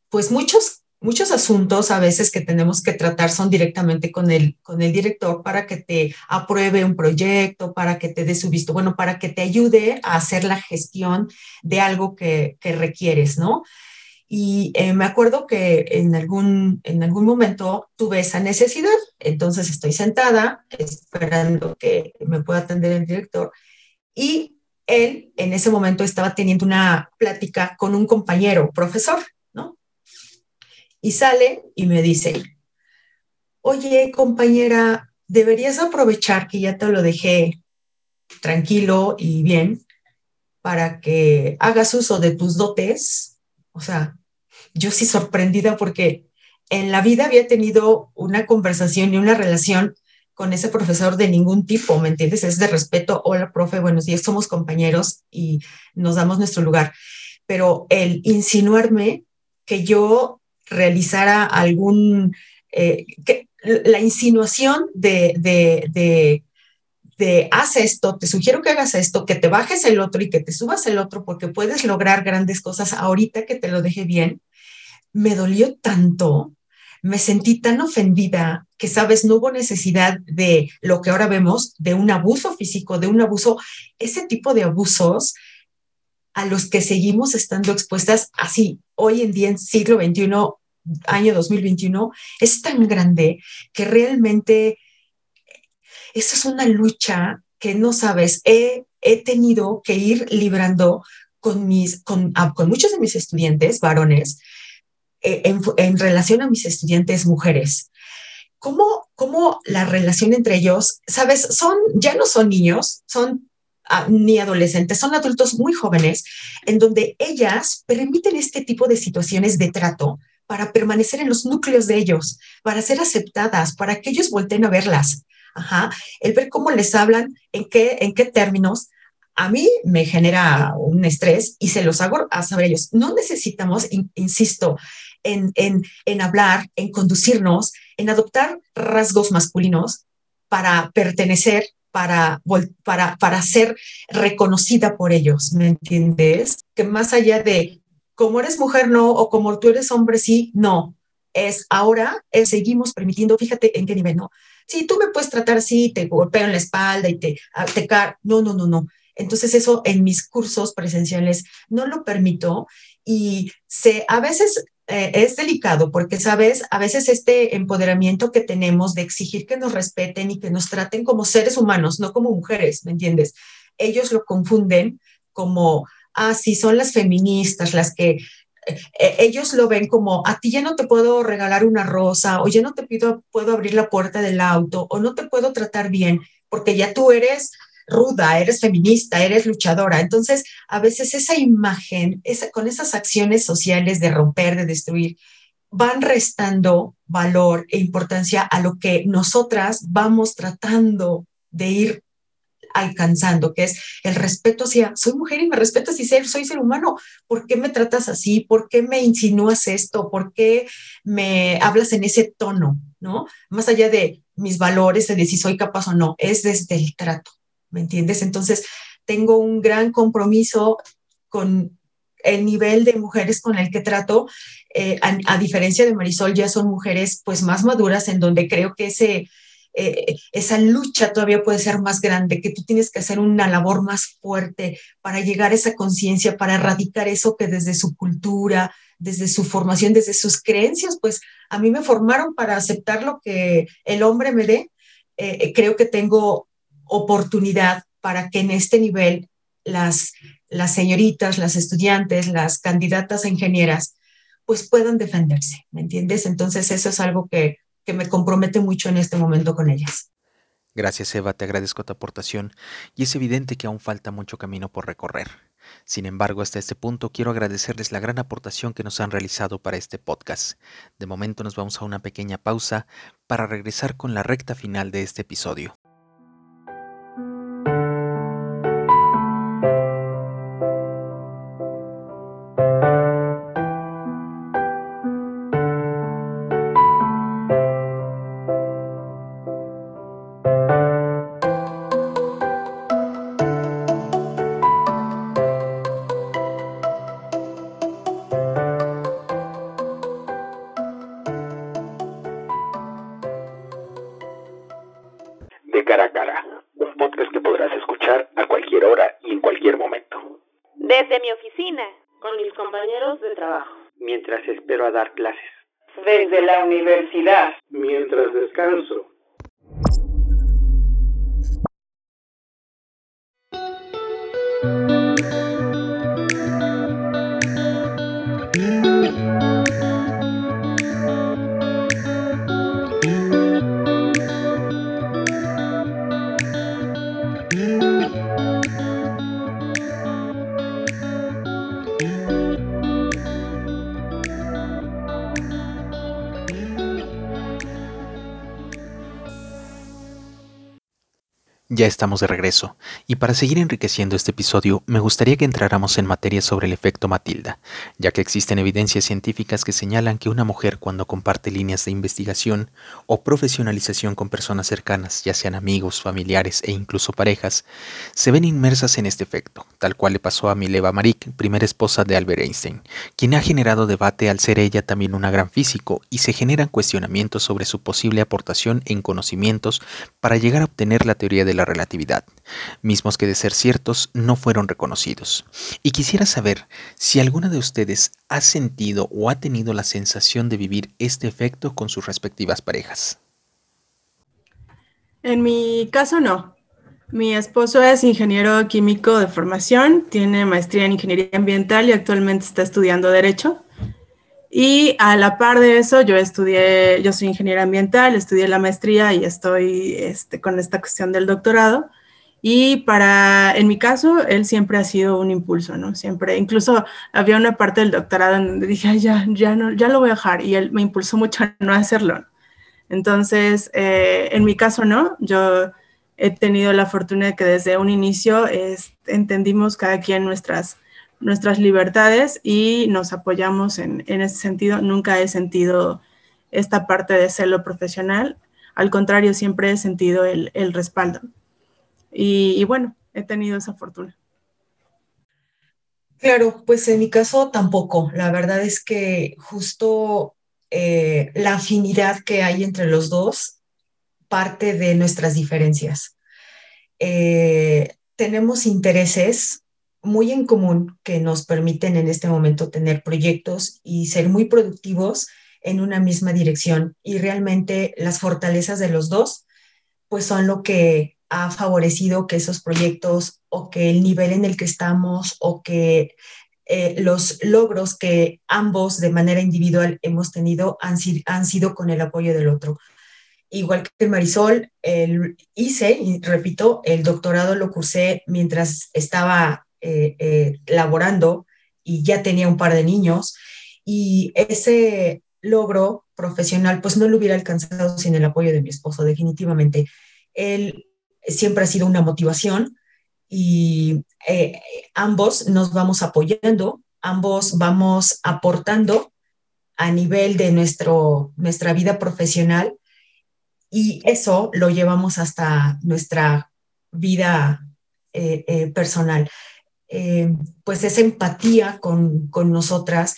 pues muchos muchos asuntos a veces que tenemos que tratar son directamente con el, con el director para que te apruebe un proyecto, para que te dé su visto, bueno, para que te ayude a hacer la gestión de algo que, que requieres, ¿no? Y eh, me acuerdo que en algún, en algún momento tuve esa necesidad, entonces estoy sentada esperando que me pueda atender el director y él en ese momento estaba teniendo una plática con un compañero, profesor, y sale y me dice, oye compañera, deberías aprovechar que ya te lo dejé tranquilo y bien para que hagas uso de tus dotes. O sea, yo sí sorprendida porque en la vida había tenido una conversación y una relación con ese profesor de ningún tipo, ¿me entiendes? Es de respeto, hola, profe, buenos días, somos compañeros y nos damos nuestro lugar. Pero el insinuarme que yo realizara algún, eh, la insinuación de, de, de, de, haz esto, te sugiero que hagas esto, que te bajes el otro y que te subas el otro porque puedes lograr grandes cosas ahorita que te lo deje bien, me dolió tanto, me sentí tan ofendida que, sabes, no hubo necesidad de lo que ahora vemos, de un abuso físico, de un abuso, ese tipo de abusos a los que seguimos estando expuestas así hoy en día en siglo XXI, año 2021, es tan grande que realmente eso es una lucha que no sabes. He, he tenido que ir librando con, mis, con, ah, con muchos de mis estudiantes varones eh, en, en, relación a mis estudiantes mujeres. ¿Cómo, ¿Cómo la relación entre ellos, sabes, son, ya no son niños, son ni adolescentes, son adultos muy jóvenes, en donde ellas permiten este tipo de situaciones de trato para permanecer en los núcleos de ellos, para ser aceptadas, para que ellos volteen a verlas. Ajá. El ver cómo les hablan, en qué, en qué términos, a mí me genera un estrés y se los hago a saber ellos. No necesitamos, insisto, en, en, en hablar, en conducirnos, en adoptar rasgos masculinos para pertenecer, para, para, para ser reconocida por ellos, ¿me entiendes? Que más allá de como eres mujer no, o como tú eres hombre sí, no. Es ahora, eh, seguimos permitiendo, fíjate en qué nivel, ¿no? Si tú me puedes tratar así, te golpeo en la espalda y te, ah, te car no, no, no, no. Entonces eso en mis cursos presenciales no lo permito y se, a veces eh, es delicado porque, sabes, a veces este empoderamiento que tenemos de exigir que nos respeten y que nos traten como seres humanos, no como mujeres, ¿me entiendes? Ellos lo confunden como ah, sí, son las feministas las que eh, ellos lo ven como, a ti ya no te puedo regalar una rosa, o ya no te pido, puedo abrir la puerta del auto, o no te puedo tratar bien, porque ya tú eres ruda, eres feminista, eres luchadora. Entonces, a veces esa imagen, con esas acciones sociales de romper, de destruir, van restando valor e importancia a lo que nosotras vamos tratando de ir alcanzando, que es el respeto hacia, soy mujer y me respetas y soy ser humano, ¿por qué me tratas así? ¿Por qué me insinúas esto? ¿Por qué me hablas en ese tono? ¿No? Más allá de mis valores, de si soy capaz o no, es desde el trato, ¿me entiendes? Entonces, tengo un gran compromiso con el nivel de mujeres con el que trato, eh, a, diferencia de Marisol, ya son mujeres pues más maduras en donde creo que ese, eh, esa lucha todavía puede ser más grande, que tú tienes que hacer una labor más fuerte para llegar a esa conciencia, para erradicar eso que desde su cultura, desde su formación, desde sus creencias, pues a mí me formaron para aceptar lo que el hombre me dé. Eh, creo que tengo oportunidad para que en este nivel las, señoritas, las estudiantes, las candidatas a ingenieras, pues puedan defenderse, ¿me entiendes? Entonces eso es algo que que me compromete mucho en este momento con ellas. Gracias Eva, te agradezco tu aportación y es evidente que aún falta mucho camino por recorrer. Sin embargo, hasta este punto quiero agradecerles la gran aportación que nos han realizado para este podcast. De momento nos vamos a una pequeña pausa para regresar con la recta final de este episodio. Cara a cara, un podcast que podrás escuchar a cualquier hora y en cualquier momento. Desde mi oficina, con mis compañeros de trabajo, mientras espero a dar clases. Desde la universidad, mientras descanso. Ya estamos de regreso, y para seguir enriqueciendo este episodio, me gustaría que entráramos en materia sobre el efecto Matilda, ya que existen evidencias científicas que señalan que una mujer cuando comparte líneas de investigación o profesionalización con personas cercanas, ya sean amigos, familiares e incluso parejas, se ven inmersas en este efecto, tal cual le pasó a Mileva Marik, primera esposa de Albert Einstein, quien ha generado debate al ser ella también una gran físico y se generan cuestionamientos sobre su posible aportación en conocimientos para llegar a obtener la teoría de la relatividad, mismos que de ser ciertos no fueron reconocidos. Y quisiera saber si alguna de ustedes ha sentido o ha tenido la sensación de vivir este efecto con sus respectivas parejas. En mi caso no. Mi esposo es ingeniero químico de formación, tiene maestría en ingeniería ambiental y actualmente está estudiando derecho. Y a la par de eso, yo estudié, yo soy ingeniera ambiental, estudié la maestría y estoy este, con esta cuestión del doctorado. Y para, en mi caso, él siempre ha sido un impulso, ¿no? Siempre, incluso había una parte del doctorado donde dije, ya, ya, no, ya lo voy a dejar. Y él me impulsó mucho a no hacerlo. Entonces, eh, en mi caso, no. Yo he tenido la fortuna de que desde un inicio entendimos cada quien nuestras, nuestras libertades y nos apoyamos en, en, ese sentido. Nunca he sentido esta parte de celo profesional. Al contrario, siempre he sentido el, el respaldo. Y, bueno, he tenido esa fortuna. Claro, pues en mi caso tampoco. La verdad es que justo eh, la afinidad que hay entre los dos parte de nuestras diferencias. Eh, tenemos intereses muy en común que nos permiten en este momento tener proyectos y ser muy productivos en una misma dirección. Y realmente las fortalezas de los dos, pues son lo que ha favorecido que esos proyectos o que el nivel en el que estamos o que eh, los logros que ambos de manera individual hemos tenido han, han sido con el apoyo del otro igual que Marisol, el, hice, repito, el doctorado lo cursé mientras estaba eh, eh, laborando y ya tenía un par de niños. Y ese logro profesional, pues no lo hubiera alcanzado sin el apoyo de mi esposo, definitivamente. Él siempre ha sido una motivación y eh, ambos nos vamos apoyando, ambos vamos aportando a nivel de nuestro, nuestra vida profesional y eso lo llevamos hasta nuestra vida personal. Eh, pues esa empatía con, con nosotras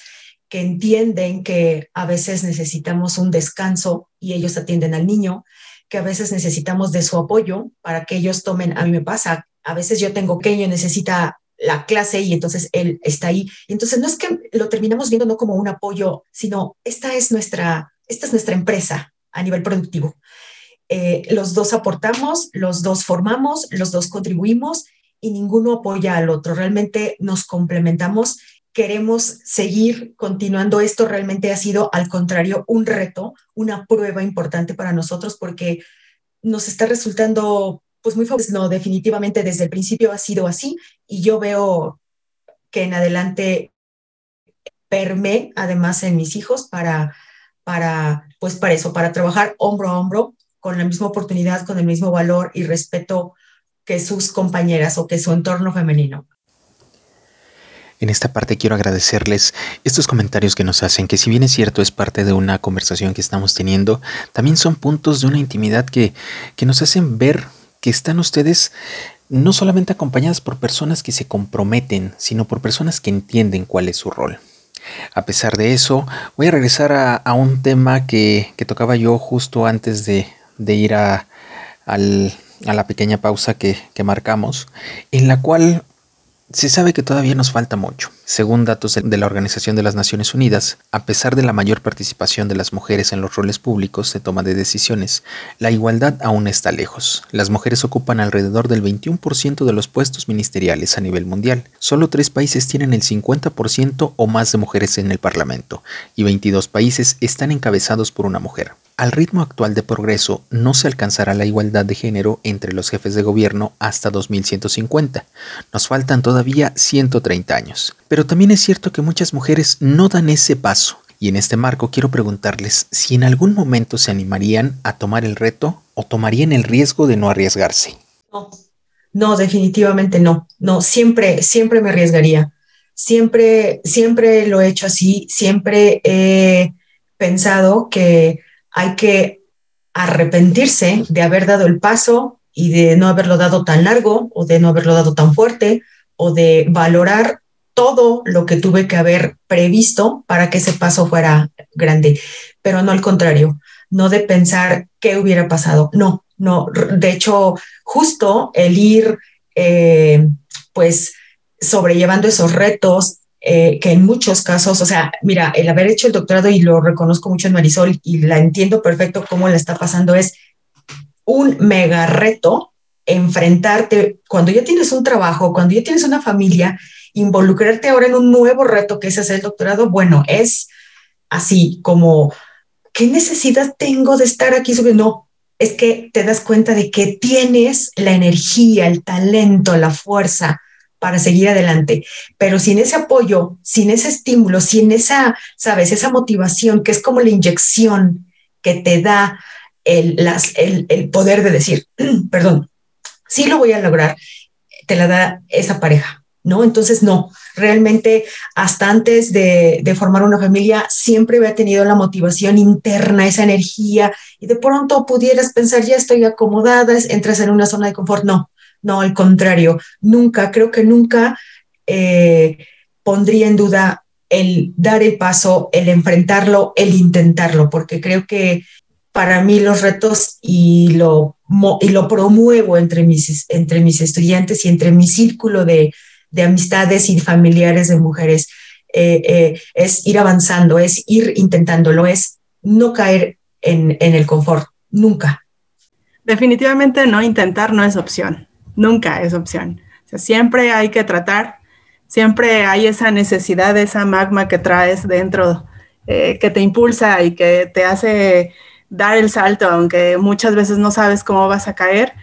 que entienden que a veces necesitamos un descanso y ellos atienden al niño, que a veces necesitamos de su apoyo para que ellos tomen, a mí me pasa, a veces yo tengo que ellos necesita la clase y entonces él está ahí. Entonces no es que lo terminamos viendo no como un apoyo, sino esta es nuestra, esta es nuestra empresa a nivel productivo. Eh, los dos aportamos, los dos formamos, los dos contribuimos y ninguno apoya al otro. Realmente nos complementamos. Queremos seguir continuando. Esto realmente ha sido, al contrario, un reto, una prueba importante para nosotros porque nos está resultando pues muy fácil. No, definitivamente desde el principio ha sido así y yo veo que en adelante perme además en mis hijos para, para, pues para eso, para trabajar hombro a hombro con la misma oportunidad, con el mismo valor y respeto que sus compañeras o que su entorno femenino. En esta parte quiero agradecerles estos comentarios que nos hacen, que si bien es cierto es parte de una conversación que estamos teniendo, también son puntos de una intimidad que, que nos hacen ver que están ustedes no solamente acompañadas por personas que se comprometen, sino por personas que entienden cuál es su rol. A pesar de eso, voy a regresar a, a un tema que, que, tocaba yo justo antes de, de ir a, la pequeña pausa que, que marcamos, en la cual se sabe que todavía nos falta mucho. Según datos de la Organización de las Naciones Unidas, a pesar de la mayor participación de las mujeres en los roles públicos de toma de decisiones, la igualdad aún está lejos. Las mujeres ocupan alrededor del 21% de los puestos ministeriales a nivel mundial. Solo tres países tienen el 50% o más de mujeres en el Parlamento, y 22 países están encabezados por una mujer. Al ritmo actual de progreso no se alcanzará la igualdad de género entre los jefes de gobierno hasta 2150. Nos faltan todavía 130 años. También es cierto que muchas mujeres no dan ese paso. Y en este marco quiero preguntarles si en algún momento se animarían a tomar el reto o tomarían el riesgo de no arriesgarse. No, no, definitivamente no. No, siempre, siempre me arriesgaría. Siempre, siempre lo he hecho así. Siempre he pensado que hay que arrepentirse de haber dado el paso y de no haberlo dado tan largo o de no haberlo dado tan fuerte o de valorar todo lo que tuve que haber previsto para que ese paso fuera grande, pero no al contrario, no de pensar qué hubiera pasado, no, no, de hecho, justo el ir, eh, pues, sobrellevando esos retos, eh, que en muchos casos, o sea, mira, el haber hecho el doctorado y lo reconozco mucho en Marisol y la entiendo perfecto cómo la está pasando, es un mega reto enfrentarte, cuando ya tienes un trabajo, cuando ya tienes una familia, involucrarte ahora en un nuevo reto que es hacer el doctorado, bueno, es así como, ¿qué necesidad tengo de estar aquí? No, es que te das cuenta de que tienes la energía, el talento, la fuerza para seguir adelante, pero sin ese apoyo, sin ese estímulo, sin esa, sabes, esa motivación que es como la inyección que te da el, el, el poder de decir, [clears throat] perdón, sí lo voy a lograr, te la da esa pareja, ¿no? Entonces, no, realmente hasta antes de, formar una familia siempre había tenido la motivación interna, esa energía, y de pronto pudieras pensar, ya estoy acomodada, entras en una zona de confort. No, no, al contrario, nunca, creo que nunca eh, pondría en duda el dar el paso, el enfrentarlo, el intentarlo, porque creo que para mí los retos y lo, y lo promuevo entre mis, entre mis estudiantes y entre mi círculo de, de amistades y familiares de mujeres eh, eh, es ir avanzando, es ir intentándolo, es no caer en, en el confort, nunca. Definitivamente no intentar no es opción nunca es opción. Siempre hay que tratar, siempre hay esa necesidad, esa magma que traes dentro, eh, que te impulsa y que te hace dar el salto, aunque muchas veces no sabes cómo vas a caer,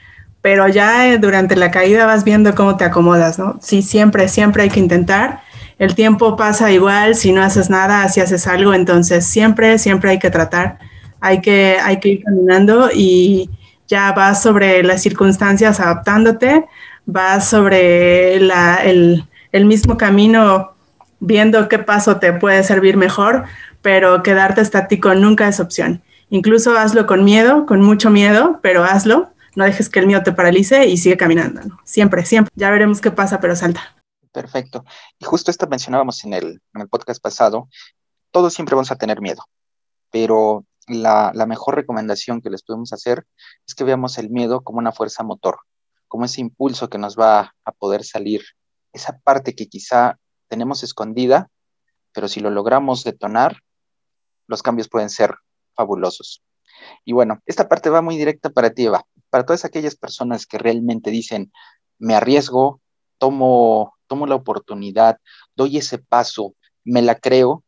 pero ya eh, durante la caída vas viendo cómo te acomodas, ¿no? Sí, siempre, siempre hay que intentar. El tiempo pasa igual, si no haces nada, si haces algo, entonces siempre, siempre hay que tratar, hay que, hay que ir caminando y, ya vas sobre las circunstancias adaptándote, vas sobre el, mismo camino viendo qué paso te puede servir mejor, pero quedarte estático nunca es opción. Incluso hazlo con miedo, con mucho miedo, pero hazlo. No dejes que el miedo te paralice y sigue caminando. Siempre, siempre. Ya veremos qué pasa, pero salta. Perfecto. Y justo esto mencionábamos en el, en el podcast pasado. Todos siempre vamos a tener miedo, pero la, mejor recomendación que les podemos hacer es que veamos el miedo como una fuerza motor, como ese impulso que nos va a poder salir, esa parte que quizá tenemos escondida, pero si lo logramos detonar, los cambios pueden ser fabulosos. Y bueno, esta parte va muy directa para ti, Eva, para todas aquellas personas que realmente dicen, me arriesgo, tomo, tomo la oportunidad, doy ese paso, me la creo,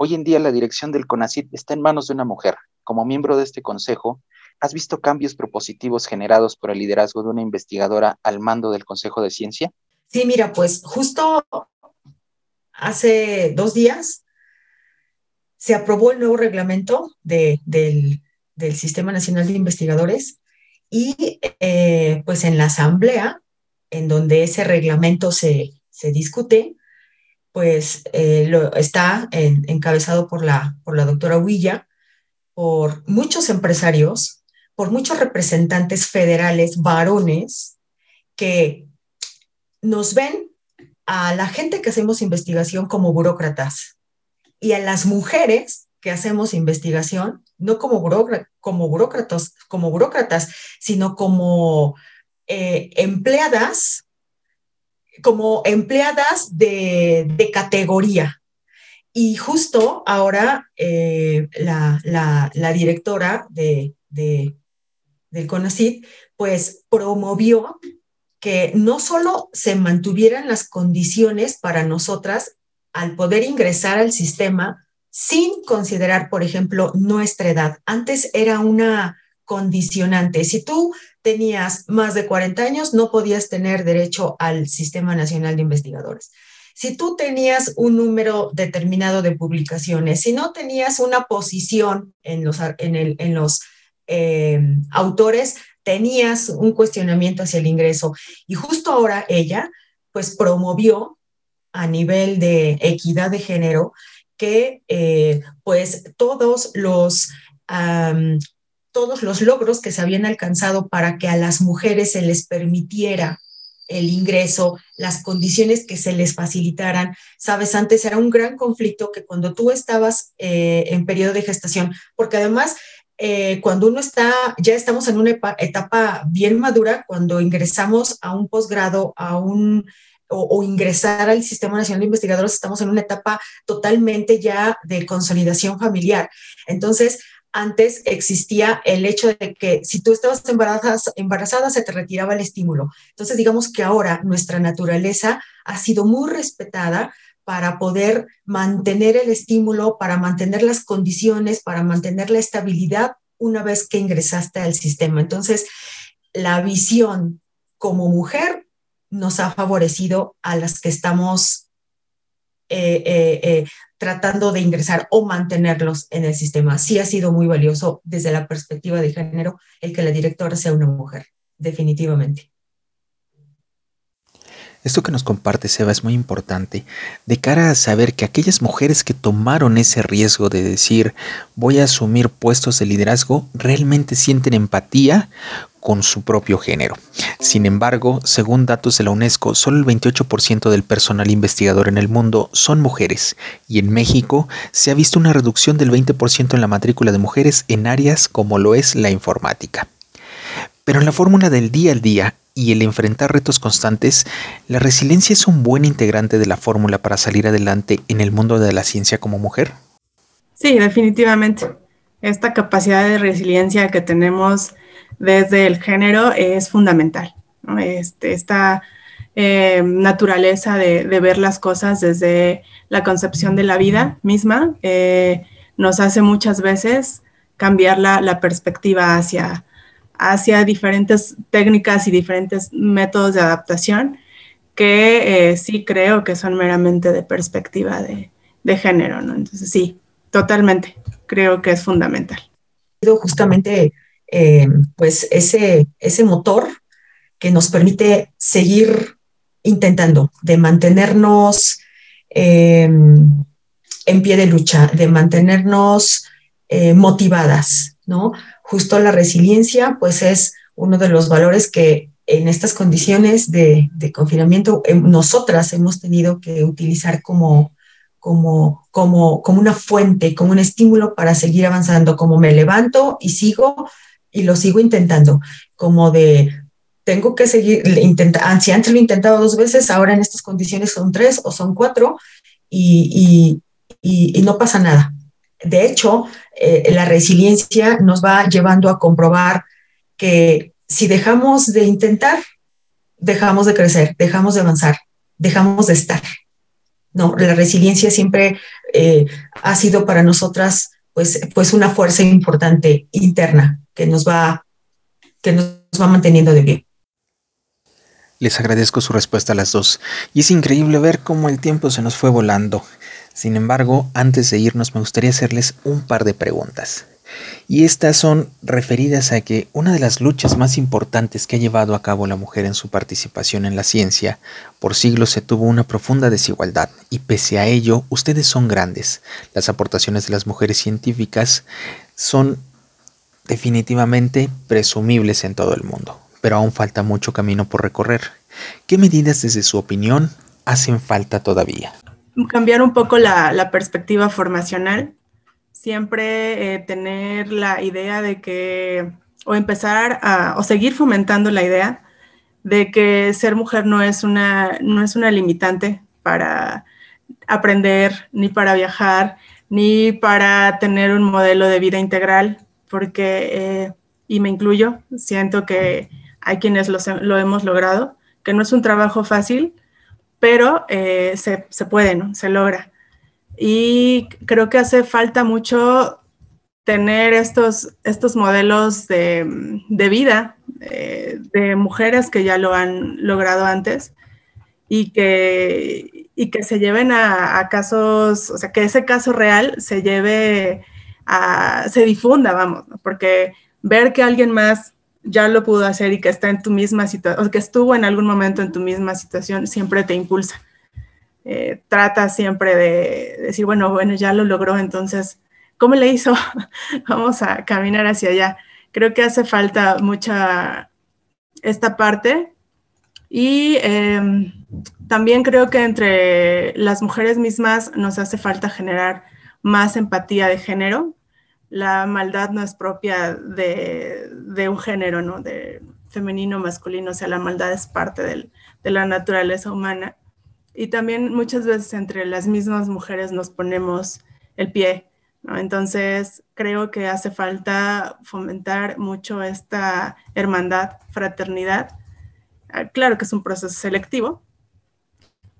Hoy en día la dirección del CONACIT está en manos de una mujer. Como miembro de este consejo, ¿has visto cambios propositivos generados por el liderazgo de una investigadora al mando del Consejo de Ciencia? Sí, mira, pues justo hace dos días se aprobó el nuevo reglamento del, Sistema Nacional de Investigadores y eh, pues en la asamblea en donde ese reglamento se, se discute, pues eh, está encabezado por la, por la doctora Huilla, por muchos empresarios, por muchos representantes federales varones que nos ven a la gente que hacemos investigación como burócratas y a las mujeres que hacemos investigación no como, como burócratas, como burócratas, sino como eh, empleadas como empleadas de, categoría. Y justo ahora eh, la, directora de, del CONACYT, pues promovió que no solo se mantuvieran las condiciones para nosotras al poder ingresar al sistema sin considerar, por ejemplo, nuestra edad. Antes era una condicionante. Si tú tenías más de 40 años, no podías tener derecho al Sistema Nacional de Investigadores. Si tú tenías un número determinado de publicaciones, si no tenías una posición en los, en los eh, autores, tenías un cuestionamiento hacia el ingreso. Y justo ahora ella, pues promovió a nivel de equidad de género que eh, pues todos los todos los logros que se habían alcanzado para que a las mujeres se les permitiera el ingreso, las condiciones que se les facilitaran. Sabes, antes era un gran conflicto que cuando tú estabas eh, en periodo de gestación, porque además eh, cuando uno está, ya estamos en una etapa bien madura, cuando ingresamos a un posgrado, a un o, ingresar al Sistema Nacional de Investigadores, estamos en una etapa totalmente ya de consolidación familiar. Entonces, antes existía el hecho de que si tú estabas embarazada, embarazada se te retiraba el estímulo. Entonces, digamos que ahora nuestra naturaleza ha sido muy respetada para poder mantener el estímulo, para mantener las condiciones, para mantener la estabilidad una vez que ingresaste al sistema. Entonces, la visión como mujer nos ha favorecido a las que estamos eh, eh, eh, tratando de ingresar o mantenerlos en el sistema. Sí ha sido muy valioso desde la perspectiva de género el que la directora sea una mujer, definitivamente. Esto que nos comparte Seba es muy importante de cara a saber que aquellas mujeres que tomaron ese riesgo de decir voy a asumir puestos de liderazgo realmente sienten empatía con su propio género. Sin embargo, según datos de la UNESCO, solo el 28% del personal investigador en el mundo son mujeres y en México se ha visto una reducción del 20% en la matrícula de mujeres en áreas como lo es la informática. Pero en la fórmula del día al día y el enfrentar retos constantes, la resiliencia es un buen integrante de la fórmula para salir adelante en el mundo de la ciencia como mujer. Sí, definitivamente. Esta capacidad de resiliencia que tenemos desde el género es fundamental. Este, esta eh, naturaleza de, ver las cosas desde la concepción de la vida misma eh, nos hace muchas veces cambiar la, perspectiva hacia, hacia diferentes técnicas y diferentes métodos de adaptación que eh, sí creo que son meramente de perspectiva de, de género, ¿no? Entonces sí, totalmente, creo que es fundamental. Justamente eh, pues ese, ese motor que nos permite seguir intentando, de mantenernos em, en pie de lucha, de mantenernos eh, motivadas, ¿no? Justo la resiliencia, pues es uno de los valores que en estas condiciones de, confinamiento eh, nosotras hemos tenido que utilizar como, como, como, como una fuente, como un estímulo para seguir avanzando, como me levanto y sigo y lo sigo intentando, como de tengo que seguir, intentando, si antes lo he intentado dos veces, ahora en estas condiciones son tres o son cuatro y, y, no pasa nada. De hecho, eh, la resiliencia nos va llevando a comprobar que si dejamos de intentar, dejamos de crecer, dejamos de avanzar, dejamos de estar. No, la resiliencia siempre eh, ha sido para nosotras pues, pues una fuerza importante interna que nos va, que nos va manteniendo de pie. Les agradezco su respuesta a las dos, y es increíble ver cómo el tiempo se nos fue volando. Sin embargo, antes de irnos me gustaría hacerles un par de preguntas. Y estas son referidas a que una de las luchas más importantes que ha llevado a cabo la mujer en su participación en la ciencia, por siglos se tuvo una profunda desigualdad, y pese a ello, ustedes son grandes. Las aportaciones de las mujeres científicas son definitivamente presumibles en todo el mundo, pero aún falta mucho camino por recorrer. ¿Qué medidas desde su opinión hacen falta todavía? Cambiar un poco la, perspectiva formacional, siempre eh, tener la idea de que, o empezar a, o seguir fomentando la idea de que ser mujer no es una, no es una limitante para aprender, ni para viajar, ni para tener un modelo de vida integral porque, eh, y me incluyo, siento que hay quienes lo, hemos logrado, que no es un trabajo fácil, pero eh, se, puede, ¿no? Se logra. Y creo que hace falta mucho tener estos, estos modelos de, vida eh, de mujeres que ya lo han logrado antes y que, y que se lleven a, a, casos, o sea, que ese caso real se lleve se difunda, vamos, porque ver que alguien más ya lo pudo hacer y que está en tu misma situación, o que estuvo en algún momento en tu misma situación, siempre te impulsa. Eh, trata siempre de decir, bueno, bueno, ya lo logró, entonces, ¿cómo le hizo? [laughs] Vamos a caminar hacia allá. Creo que hace falta mucha esta parte y em, también creo que entre las mujeres mismas nos hace falta generar más empatía de género, la maldad no es propia de, un género, ¿no? De femenino, masculino, o sea, la maldad es parte de la naturaleza humana. Y también muchas veces entre las mismas mujeres nos ponemos el pie, Entonces, creo que hace falta fomentar mucho esta hermandad, fraternidad. Ah, claro que es un proceso selectivo,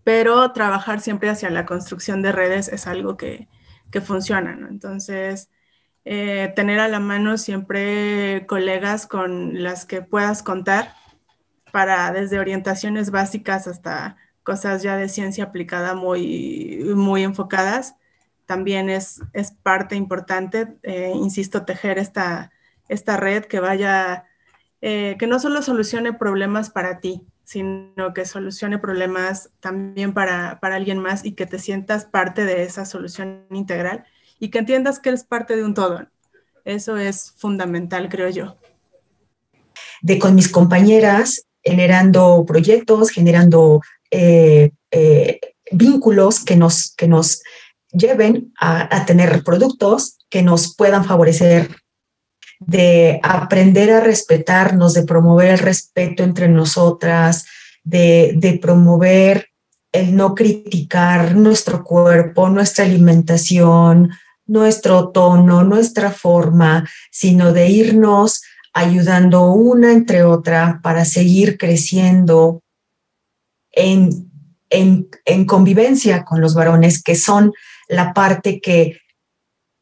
pero trabajar siempre hacia la construcción de redes es algo que, que funciona. Entonces, eh, tener a la mano siempre colegas con las que puedas contar para desde orientaciones básicas hasta cosas ya de ciencia aplicada muy, muy enfocadas, también es, es parte importante, eh, insisto, tejer esta, esta red que vaya, eh, que no solo solucione problemas para ti, sino que solucione problemas también para, para alguien más y que te sientas parte de esa solución integral y que entiendas que eres parte de un todo. Eso es fundamental, creo yo. De con mis compañeras, generando proyectos, generando eh, eh, vínculos que nos, que nos lleven a, tener productos que nos puedan favorecer, de aprender a respetarnos, de promover el respeto entre nosotras, de, de promover el no criticar nuestro cuerpo, nuestra alimentación, nuestro tono, nuestra forma, sino de irnos ayudando una entre otra para seguir creciendo en, en, convivencia con los varones, que son la parte que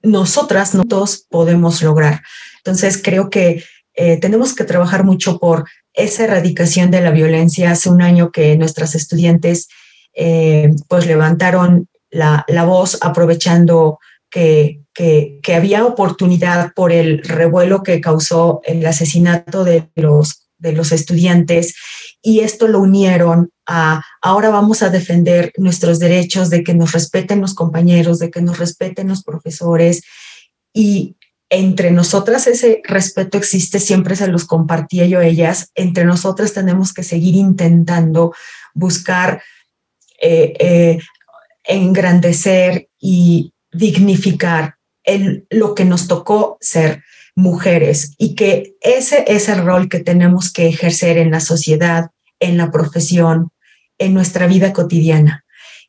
nosotras, nosotros podemos lograr. Entonces, creo que eh, tenemos que trabajar mucho por esa erradicación de la violencia. Hace un año que nuestras estudiantes eh, pues levantaron la, la voz aprovechando que, había oportunidad por el revuelo que causó el asesinato de los, de los estudiantes y esto lo unieron a ahora vamos a defender nuestros derechos de que nos respeten los compañeros, de que nos respeten los profesores y entre nosotras ese respeto existe, siempre se los compartía yo ellas, entre nosotras tenemos que seguir intentando buscar eh, eh, engrandecer y dignificar lo que nos tocó ser mujeres y que ese es el rol que tenemos que ejercer en la sociedad, en la profesión, en nuestra vida cotidiana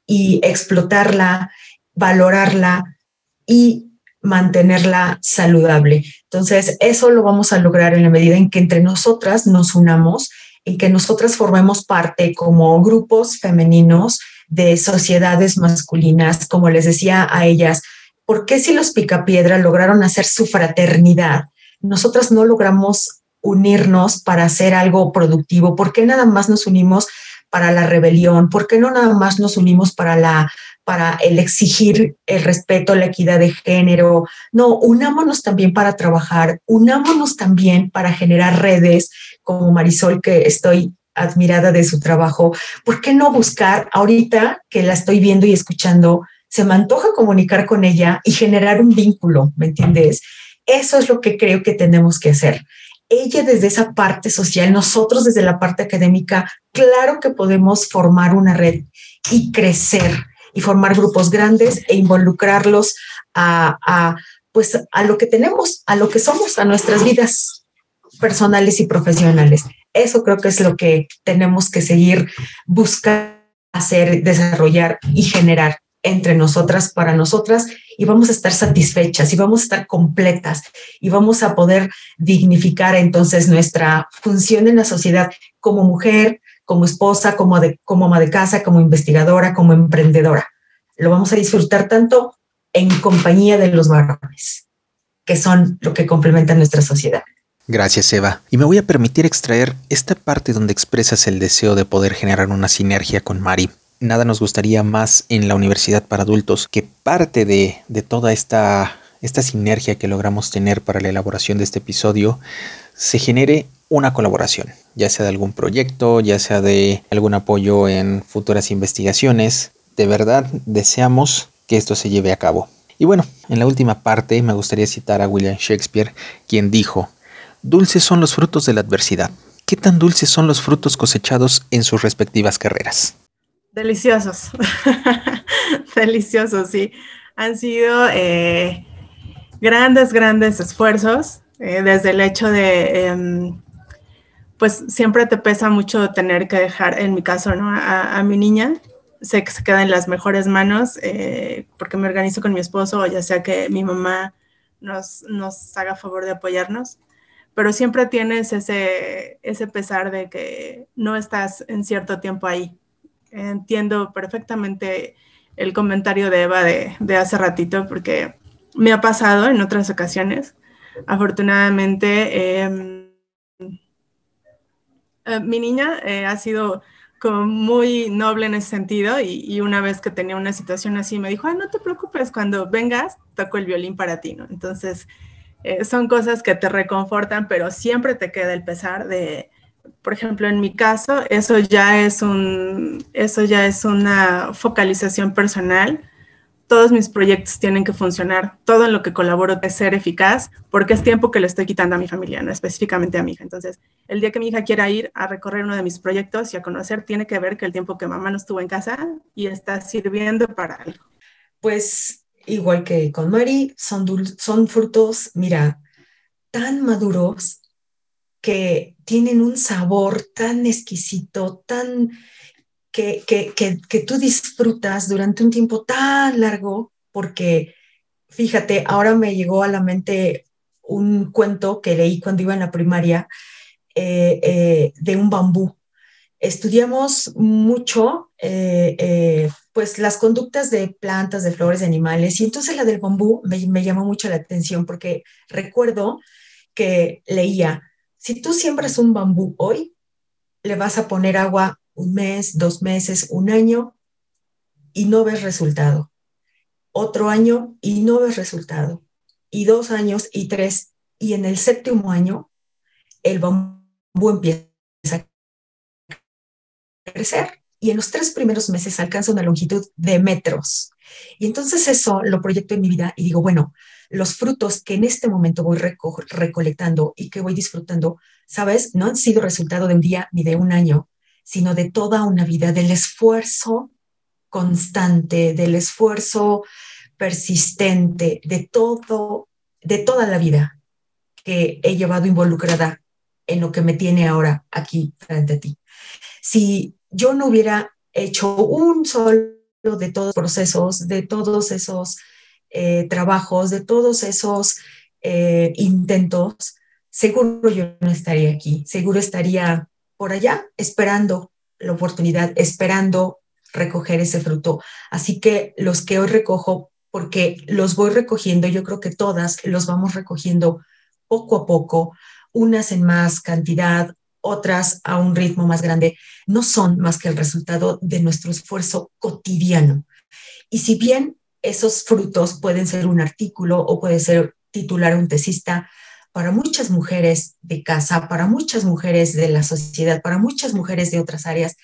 y explotarla, valorarla y mantenerla saludable. Entonces, eso lo vamos a lograr en la medida en que entre nosotras nos unamos, en que nosotras formemos parte como grupos femeninos de sociedades masculinas, como les decía a ellas, ¿por qué si los picapiedra lograron hacer su fraternidad, nosotras no logramos unirnos para hacer algo productivo? ¿Por qué nada más nos unimos para la rebelión? ¿Por qué no nada más nos unimos para la para el exigir el respeto, la equidad de género. No, unámonos también para trabajar, unámonos también para generar redes como Marisol, que estoy admirada de su trabajo, ¿por qué no buscar ahorita que la estoy viendo y escuchando? Se me antoja comunicar con ella y generar un vínculo, ¿me entiendes? Eso es lo que creo que tenemos que hacer. Ella desde esa parte social, nosotros desde la parte académica, claro que podemos formar una red y crecer y formar grupos grandes e involucrarlos a, pues a lo que tenemos, a lo que somos, a nuestras vidas personales y profesionales. Eso creo que es lo que tenemos que seguir buscando hacer, desarrollar y generar entre nosotras, para nosotras, y vamos a estar satisfechas y vamos a estar completas y vamos a poder dignificar entonces nuestra función en la sociedad como mujer, como esposa, como, de, como ama de casa, como investigadora, como emprendedora. Lo vamos a disfrutar tanto en compañía de los varones, que son lo que complementa nuestra sociedad. Gracias, Eva. Y me voy a permitir extraer esta parte donde expresas el deseo de poder generar una sinergia con Mari. Nada nos gustaría más en la Universidad para Adultos que parte de, de toda esta, esta sinergia que logramos tener para la elaboración de este episodio se genere una colaboración, ya sea de algún proyecto, ya sea de algún apoyo en futuras investigaciones. De verdad deseamos que esto se lleve a cabo. Y bueno, en la última parte me gustaría citar a William Shakespeare, quien dijo, Dulces son los frutos de la adversidad. ¿Qué tan dulces son los frutos cosechados en sus respectivas carreras? Deliciosos, [laughs] deliciosos, sí. Han sido eh, grandes, grandes esfuerzos, eh, desde el hecho de, em, pues siempre te pesa mucho tener que dejar, en mi caso, ¿no? a, mi niña, sé que se queda en las mejores manos eh, porque me organizo con mi esposo, ya sea que mi mamá nos haga favor de apoyarnos, pero siempre tienes ese, ese pesar de que no estás en cierto tiempo ahí. Entiendo perfectamente el comentario de Eva de, de hace ratito porque me ha pasado en otras ocasiones. Afortunadamente, em, eh, mi niña eh, ha sido como muy noble en ese sentido y, una vez que tenía una situación así me dijo, no te preocupes, cuando vengas toco el violín para ti, ¿no? Entonces, eh, son cosas que te reconfortan, pero siempre te queda el pesar de, por ejemplo, en mi caso, eso ya es un, eso ya es una focalización personal todos mis proyectos tienen que funcionar, todo en lo que colaboro de ser eficaz, porque es tiempo que le estoy quitando a mi familia, no específicamente a mi hija. Entonces, el día que mi hija quiera ir a recorrer uno de mis proyectos y a conocer, tiene que ver que el tiempo que mamá no estuvo en casa y está sirviendo para algo. Pues igual que con Mari, son, son frutos, mira, tan maduros que tienen un sabor tan exquisito, tan que, tú disfrutas durante un tiempo tan largo, porque fíjate, ahora me llegó a la mente un cuento que leí cuando iba en la primaria eh, eh, de un bambú. Estudiamos mucho eh, pues las conductas de plantas, de flores, de animales, y entonces la del bambú me, me llamó mucho la atención porque recuerdo que leía, si tú siembras un bambú hoy, le vas a poner agua un mes, dos meses, un año y no ves resultado. Otro año y no ves resultado. Y dos años y tres. Y en el séptimo año, el bambú empieza a crecer. Y en los tres primeros meses alcanza una longitud de metros. Y entonces eso lo proyecto en mi vida y digo, bueno, los frutos que en este momento voy recolectando y que voy disfrutando, ¿sabes? No han sido resultado de un día ni de un año, sino de toda una vida, del esfuerzo constante, del esfuerzo persistente, de todo, de toda la vida que he llevado involucrada en lo que me tiene ahora aquí frente a ti. Si yo no hubiera hecho un solo de todos los procesos, de todos esos eh, trabajos, de todos esos eh, intentos, seguro yo no estaría aquí, seguro estaría por allá esperando la oportunidad, esperando recoger ese fruto. Así que los que hoy recojo, porque los voy recogiendo, yo creo que todas los vamos recogiendo poco a poco, unas en más cantidad, otras a un ritmo más grande, no son más que el resultado de nuestro esfuerzo cotidiano. Y si bien esos frutos pueden ser un artículo o puede ser titular un tesista, para muchas mujeres de casa, para muchas mujeres de la sociedad, para muchas mujeres de otras áreas,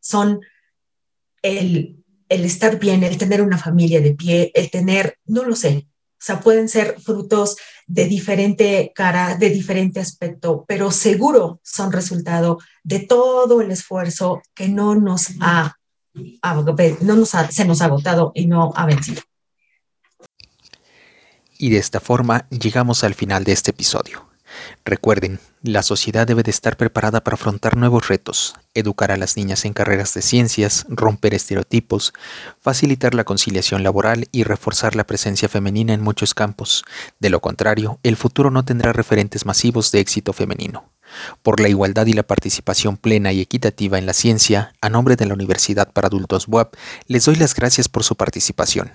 son el, el estar bien, el tener una familia de pie, el tener, no lo sé, o sea, pueden ser frutos de diferente cara, de diferente aspecto, pero seguro son resultado de todo el esfuerzo que no nos ha, no nos se nos ha agotado y no ha vencido. Y de esta forma llegamos al final de este episodio. Recuerden, la sociedad debe de estar preparada para afrontar nuevos retos, educar a las niñas en carreras de ciencias, romper estereotipos, facilitar la conciliación laboral y reforzar la presencia femenina en muchos campos. De lo contrario, el futuro no tendrá referentes masivos de éxito femenino. Por la igualdad y la participación plena y equitativa en la ciencia, a nombre de la Universidad para Adultos WAP, les doy las gracias por su participación.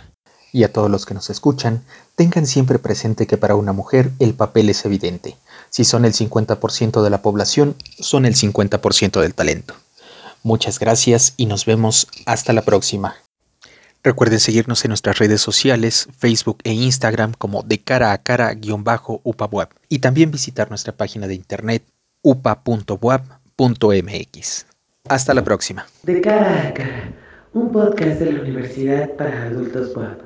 Y a todos los que nos escuchan, tengan siempre presente que para una mujer el papel es evidente. Si son el 50% de la población, son el 50% del talento. Muchas gracias y nos vemos hasta la próxima. Recuerden seguirnos en nuestras redes sociales, Facebook e Instagram como de cara a cara-upaweb y también visitar nuestra página de internet upa.web.mx. Hasta la próxima. De cara a cara, un podcast de la Universidad para Adultos Web.